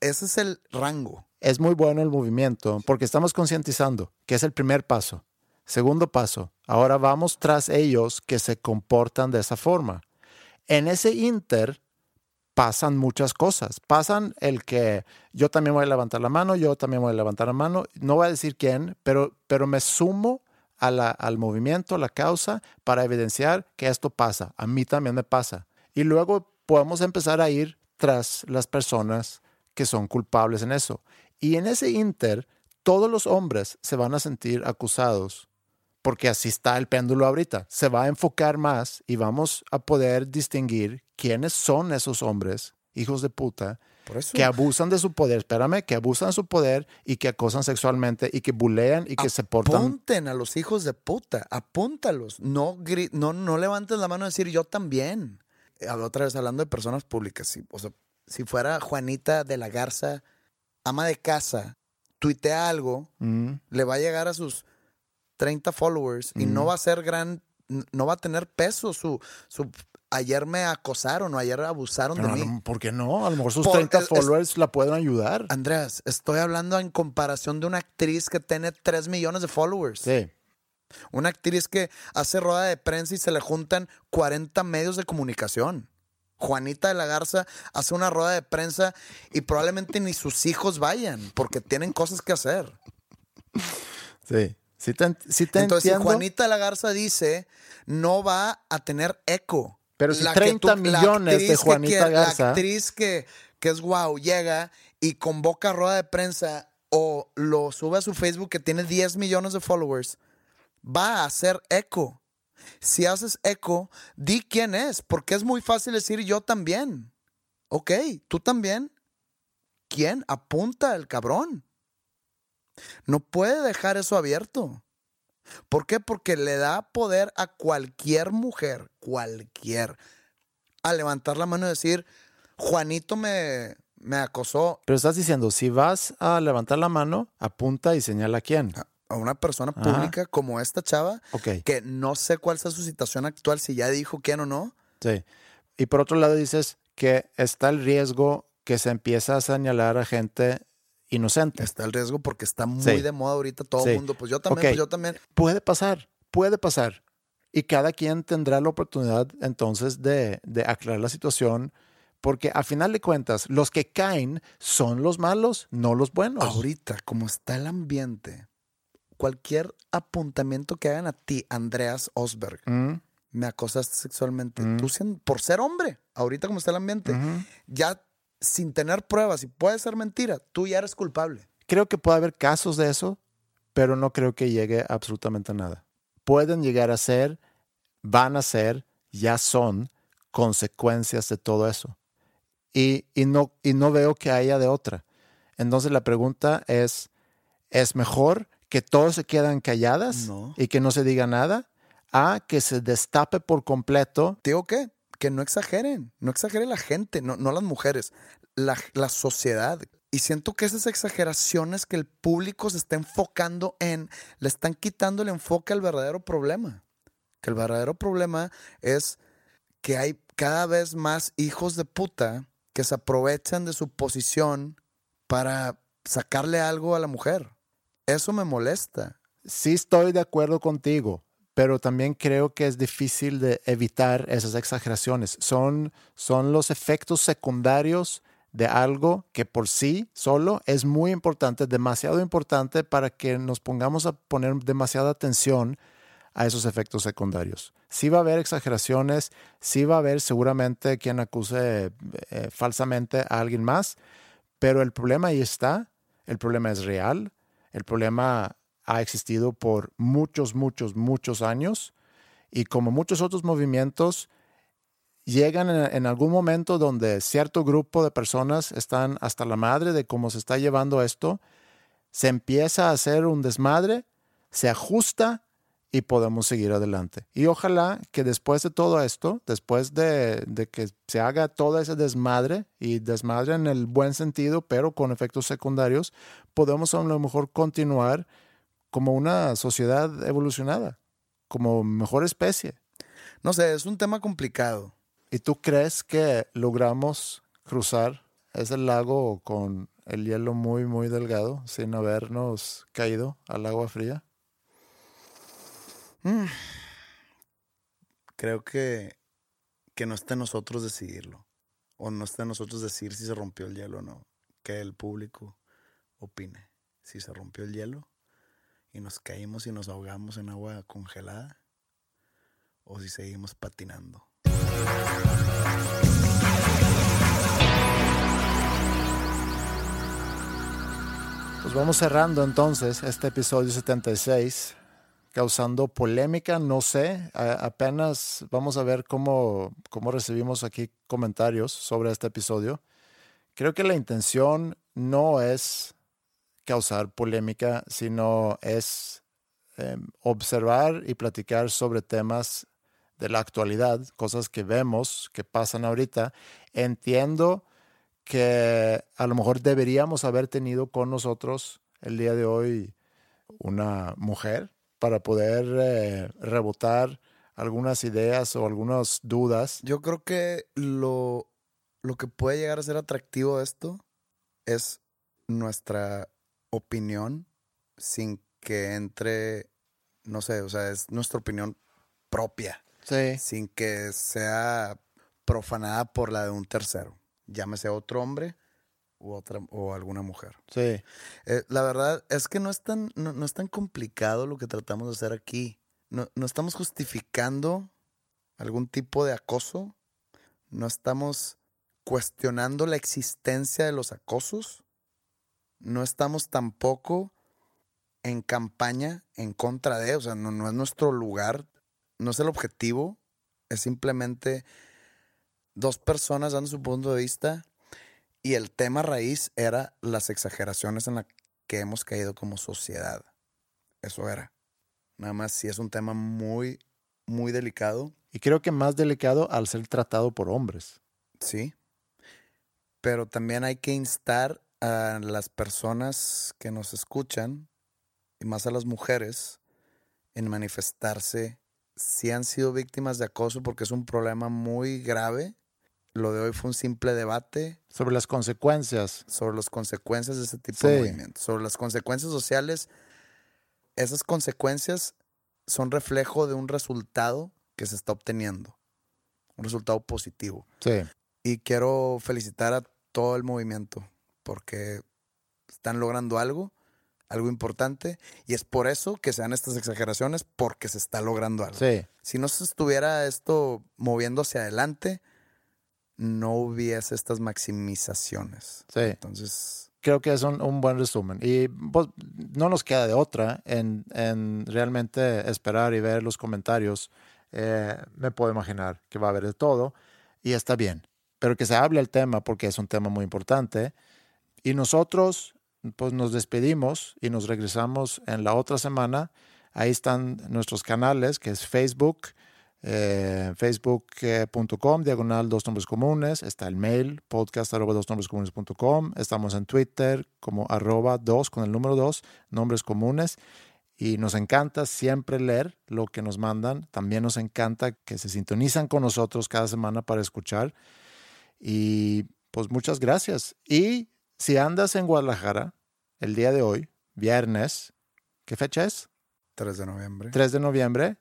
ese es el rango. Es muy bueno el movimiento porque estamos concientizando, que es el primer paso. Segundo paso, ahora vamos tras ellos que se comportan de esa forma. En ese inter pasan muchas cosas. Pasan el que yo también voy a levantar la mano, yo también voy a levantar la mano. No voy a decir quién, pero, pero me sumo a al movimiento, a la causa, para evidenciar que esto pasa. A mí también me pasa. Y luego podemos empezar a ir tras las personas que son culpables en eso. Y en ese inter, todos los hombres se van a sentir acusados porque así está el péndulo ahorita. Se va a enfocar más y vamos a poder distinguir quiénes son esos hombres, hijos de puta, que abusan de su poder, espérame, que abusan de su poder y que acosan sexualmente y que bulean y que se portan. Apunten a los hijos de puta, apúntalos. No, no, no levantes la mano y decir yo también. Eh, Otra vez hablando de personas públicas. Si, o sea, si fuera Juanita de la Garza, ama de casa, tuitea algo, Mm, le va a llegar a sus 30 followers y no va a ser gran, no va a tener peso su, su ayer me acosaron o ayer abusaron pero de mí. ¿Por qué no? A lo mejor sus Por- 30 es- es- followers la pueden ayudar. Andreas, estoy hablando en comparación de una actriz que tiene 3 millones de followers. Sí. Una actriz que hace rueda de prensa y se le juntan 40 medios de comunicación. Juanita de la Garza hace una rueda de prensa y probablemente ni sus hijos vayan porque tienen cosas que hacer. Sí. Sí te, sí te Entonces, si. Juanita la Garza dice, no va a tener eco. Pero si La que 30 la millones de que Juanita quiere- Garza- La actriz que, que es guau llega y convoca rueda de prensa o lo sube a su Facebook que tiene 10 millones de followers, va a hacer eco. Si haces eco, di quién es, porque es muy fácil decir yo también. Ok, tú también. quién apunta el cabrón. No puede dejar eso abierto. ¿Por qué? Porque le da poder a cualquier mujer, cualquier, a levantar la mano y decir, Juanito me, me acosó Pero estás diciendo, si vas a levantar la mano, apunta y señala a quién. a una persona Ajá. pública como esta chava, que no sé cuál sea su situación actual, si ya dijo quién o no. sí. Y por otro lado dices que está el riesgo que se empieza a señalar a gente inocente. Está el riesgo porque está muy Sí. de moda ahorita todo Sí. el mundo. Pues yo también, pues yo también. Puede pasar, puede pasar. Y cada quien tendrá la oportunidad entonces de, de aclarar la situación, porque a final de cuentas, los que caen son los malos, no los buenos. Ahorita, como está el ambiente, cualquier apuntamiento que hagan a ti, Andreas Osberg, Mm, me acosaste sexualmente, Mm. tú por ser hombre, ahorita como está el ambiente, ya sin tener pruebas y puede ser mentira, tú ya eres culpable. Creo que puede haber casos de eso, pero no creo que llegue a absolutamente nada. Pueden llegar a ser, van a ser, ya son consecuencias de todo eso. Y, y no, y no veo que haya de otra. Entonces la pregunta es, ¿es mejor que todos se quedan calladas No. y que no se diga nada? A que se destape por completo. ¿Te digo qué? Que no exageren, no exagere la gente, no, no las mujeres, la, la sociedad. Y siento que esas exageraciones que el público se está enfocando en, le están quitando el enfoque al verdadero problema. Que el verdadero problema es que hay cada vez más hijos de puta que se aprovechan de su posición para sacarle algo a la mujer. Eso me molesta. Sí estoy de acuerdo contigo, pero también creo que es difícil de evitar esas exageraciones. Son, son los efectos secundarios de algo que por sí solo es muy importante, demasiado importante para que nos pongamos a poner demasiada atención a esos efectos secundarios. Sí va a haber exageraciones, sí va a haber seguramente quien acuse eh, falsamente a alguien más, pero el problema ahí está, el problema es real, el problema ha existido por muchos, muchos, muchos años y como muchos otros movimientos, llegan en, algún momento donde cierto grupo de personas están hasta la madre de cómo se está llevando esto, se empieza a hacer un desmadre, se ajusta y podemos seguir adelante. Y ojalá que después de todo esto, después de, de, que se haga todo ese desmadre, y desmadre en el buen sentido, pero con efectos secundarios, podemos a lo mejor continuar como una sociedad evolucionada, como mejor especie. No sé, es un tema complicado. ¿Y tú crees que logramos cruzar ese lago con el hielo muy, muy delgado sin habernos caído al agua fría? Mm. Creo que, que no está en nosotros decidirlo. O no está en nosotros decir si se rompió el hielo o no. Que el público opine. Si se rompió el hielo y nos caímos y nos ahogamos en agua congelada. O si seguimos patinando. Pues vamos cerrando entonces este episodio 76, causando polémica, no sé, apenas vamos a ver cómo, cómo recibimos aquí comentarios sobre este episodio. Creo que la intención no es causar polémica, sino es eh, observar y platicar sobre temas de la actualidad, cosas que vemos, que pasan ahorita. Entiendo que a lo mejor deberíamos haber tenido con nosotros el día de hoy una mujer para poder eh, rebotar algunas ideas o algunas dudas. Yo creo que lo, lo que puede llegar a ser atractivo esto es nuestra opinión sin que entre, no sé, o sea, es nuestra opinión propia. Sí. Sin que sea profanada por la de un tercero llámese otro hombre u otra, o alguna mujer. Sí. Eh, la verdad es que no es, tan, no, no, es tan complicado lo que tratamos de hacer aquí. No, no estamos justificando algún tipo de acoso. No estamos cuestionando la existencia de los acosos. No estamos tampoco en campaña en contra de, o sea, no, no es nuestro lugar, no es el objetivo, es simplemente dos personas dando su punto de vista Y el tema raíz era las exageraciones en las que hemos caído como sociedad. Eso era. Nada más si es un tema muy, muy delicado. Y creo que más delicado al ser tratado por hombres. Sí. Pero también hay que instar a las personas que nos escuchan, y más a las mujeres, en manifestarse si han sido víctimas de acoso, porque es un problema muy grave. Lo de hoy fue un simple debate. Sobre las consecuencias. Sobre las consecuencias de ese tipo de movimientos. Sobre las consecuencias sociales. Esas consecuencias son reflejo de un resultado que se está obteniendo. Un resultado positivo. Sí. Y quiero felicitar a todo el movimiento porque están logrando algo, algo importante, y es por eso que se dan estas exageraciones, porque se está logrando algo. Sí. Si no se estuviera esto moviendo hacia adelante, no hubiese estas maximizaciones. Sí. Entonces, Creo que es un, un buen resumen. Y pues, no nos queda de otra en, en realmente esperar y ver los comentarios. Eh, me puedo imaginar que va a haber de todo y está bien. Pero que se hable el tema porque es un tema muy importante. Y nosotros pues nos despedimos y nos regresamos en la otra semana. Ahí están nuestros canales, que es Facebook, eh, facebook.com, diagonal dos nombres comunes. Está el mail, podcast dos nombres comunes.com. Estamos en Twitter como arroba dos con el número dos, nombres comunes. Y nos encanta siempre leer lo que nos mandan. También nos encanta que se sintonizan con nosotros cada semana para escuchar. Y pues muchas gracias. Y si andas en Guadalajara el día de hoy, viernes, ¿qué fecha es? 3 de noviembre. 3 de noviembre,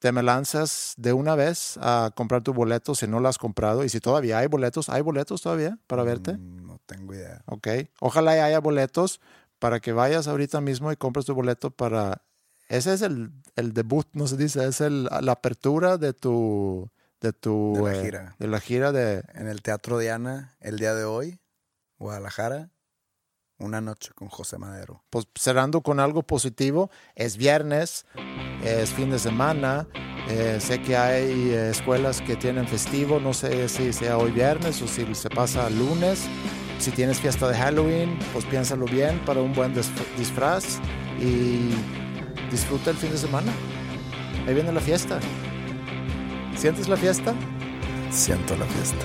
te me lanzas de una vez a comprar tu boleto si no lo has comprado. Y si todavía hay boletos, ¿hay boletos todavía para verte? Mm, No tengo idea. Ok. Ojalá haya boletos para que vayas ahorita mismo y compres tu boleto para... Ese es el, el debut, no se dice, es el, la apertura de tu... De, tu, De la eh, gira. de la gira de... En el Teatro Diana, el día de hoy, Guadalajara, una noche con José Madero. pues cerrando con algo positivo, es viernes, es fin de semana, eh, sé que hay eh, escuelas que tienen festivo, no sé si sea hoy viernes o si se pasa lunes. Si tienes fiesta de Halloween, pues piénsalo bien para un buen dis- disfraz y disfruta el fin de semana. Ahí viene la fiesta. ¿Sientes la fiesta? Siento la fiesta.